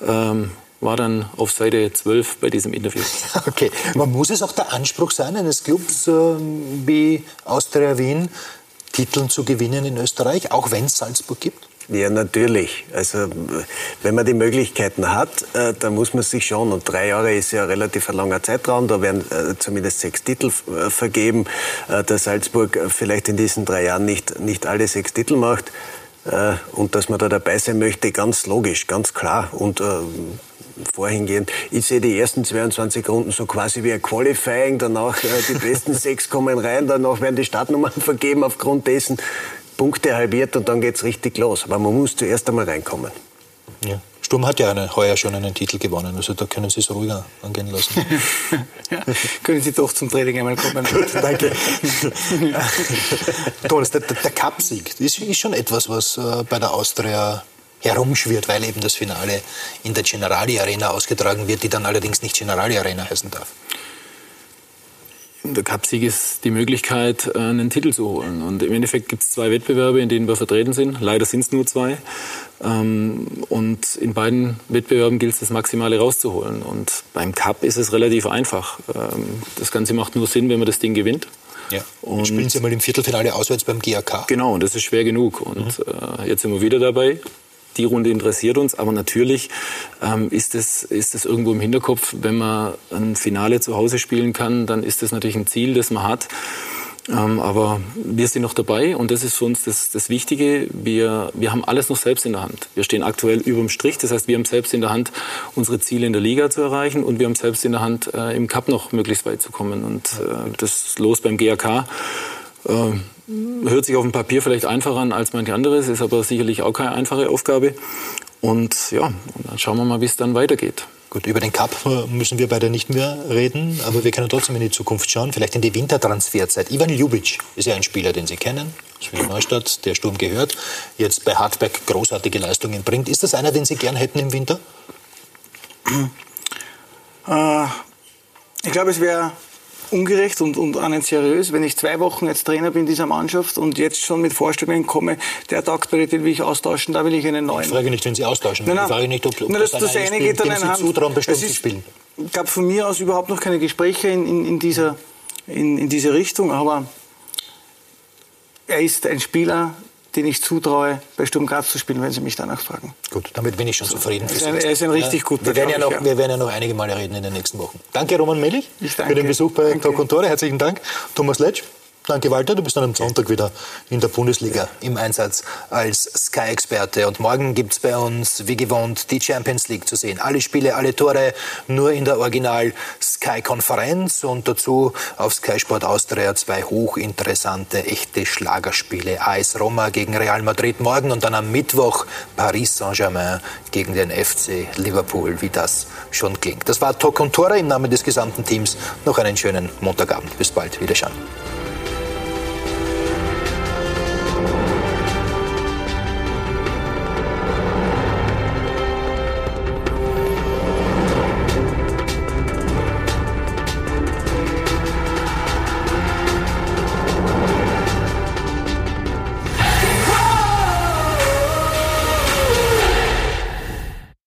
S4: ähm, war dann auf Seite 12 bei diesem Interview. [laughs]
S1: Okay, man muss es auch der Anspruch sein, eines Clubs ähm, wie Austria Wien, Titeln zu gewinnen in Österreich, auch wenn es Salzburg gibt?
S3: Ja, natürlich. Also, wenn man die Möglichkeiten hat, äh, dann muss man sich schon, und drei Jahre ist ja ein relativ ein langer Zeitraum, da werden äh, zumindest sechs Titel äh, vergeben, äh, dass Salzburg äh, vielleicht in diesen drei Jahren nicht, nicht alle sechs Titel macht. Äh, und dass man da dabei sein möchte, ganz logisch, ganz klar. Und äh, vorhingehend, ich sehe die ersten 22 Runden so quasi wie ein Qualifying, danach äh, die besten [laughs] sechs kommen rein, danach werden die Startnummern [laughs] vergeben aufgrund dessen. Punkte halbiert und dann geht's richtig los. Aber man muss zuerst einmal reinkommen.
S1: Ja. Sturm hat ja eine, heuer schon einen Titel gewonnen, also da können Sie es ruhiger angehen lassen. [laughs]
S2: Ja, können Sie doch zum Training einmal kommen.
S1: Danke. Thomas, der, der, der Cup-Sieg ist, ist schon etwas, was äh, bei der Austria herumschwirrt, weil eben das Finale in der Generali Arena ausgetragen wird, die dann allerdings nicht Generali Arena heißen darf.
S4: Der Cupsieg ist die Möglichkeit, äh, einen Titel zu holen. Und im Endeffekt gibt es zwei Wettbewerbe, in denen wir vertreten sind. Leider sind es nur zwei. Ähm, Und in beiden Wettbewerben gilt es, das Maximale rauszuholen. Und beim Cup ist es relativ einfach. Ähm, Das Ganze macht nur Sinn, wenn man das Ding gewinnt.
S1: Ja. Und spielen Sie mal im Viertelfinale auswärts beim GAK.
S4: Genau, und das ist schwer genug. Und äh, jetzt sind wir wieder dabei. Die Runde interessiert uns, aber natürlich ähm, ist, es, ist es irgendwo im Hinterkopf, wenn man ein Finale zu Hause spielen kann, dann ist das natürlich ein Ziel, das man hat. Ähm, aber wir sind noch dabei und das ist für uns das, das Wichtige. Wir, wir haben alles noch selbst in der Hand. Wir stehen aktuell über dem Strich, das heißt, wir haben selbst in der Hand, unsere Ziele in der Liga zu erreichen und wir haben selbst in der Hand, äh, im Cup noch möglichst weit zu kommen. Und äh, das Los beim GAK äh, hört sich auf dem Papier vielleicht einfacher an als manche anderes, ist aber sicherlich auch keine einfache Aufgabe. Und ja, und dann schauen wir mal, wie es dann weitergeht.
S1: Gut, über den Cup müssen wir beide nicht mehr reden, aber wir können trotzdem in die Zukunft schauen, vielleicht in die Wintertransferzeit. Ivan Ljubic ist ja ein Spieler, den Sie kennen, Spiel Neustadt, der Sturm gehört, jetzt bei Hartberg großartige Leistungen bringt. Ist das einer, den Sie gern hätten im Winter?
S2: Äh, ich glaube, es wäre ungerecht und, und auch nicht seriös, wenn ich zwei Wochen jetzt Trainer bin dieser Mannschaft und jetzt schon mit Vorstellungen komme, der taugt bei den will ich austauschen, da will ich einen neuen.
S1: Ich frage nicht, wenn Sie austauschen. Nein, nein. Ich frage nicht, ob, ob
S2: nein, das, das, das eine geht dann
S1: Sie zutrauen, bestimmt zu spielen.
S2: Es gab von mir aus überhaupt noch keine Gespräche in, in, in dieser, in, in diese Richtung, aber er ist ein Spieler, den ich zutraue, bei Sturm Graz zu spielen, wenn Sie mich danach fragen.
S1: Gut, damit bin ich schon zufrieden.
S2: Er ist ein, er ist ein richtig guter.
S1: Wir werden, ja noch, ja. wir werden ja noch einige Male reden in den nächsten Wochen. Danke, Roman Melich, für den Besuch bei Talk und Tore. Herzlichen Dank. Thomas Letsch. Danke, Walter. Du bist dann am Sonntag wieder in der Bundesliga im Einsatz als Sky-Experte. Und morgen gibt es bei uns, wie gewohnt, die Champions League zu sehen. Alle Spiele, alle Tore, nur in der Original Sky-Konferenz. Und dazu auf Sky Sport Austria zwei hochinteressante, echte Schlagerspiele. AS Roma gegen Real Madrid morgen und dann am Mittwoch Paris Saint-Germain gegen den FC Liverpool, wie das schon klingt. Das war Talk und Tore im Namen des gesamten Teams. Noch einen schönen Montagabend. Bis bald. Wiederschauen.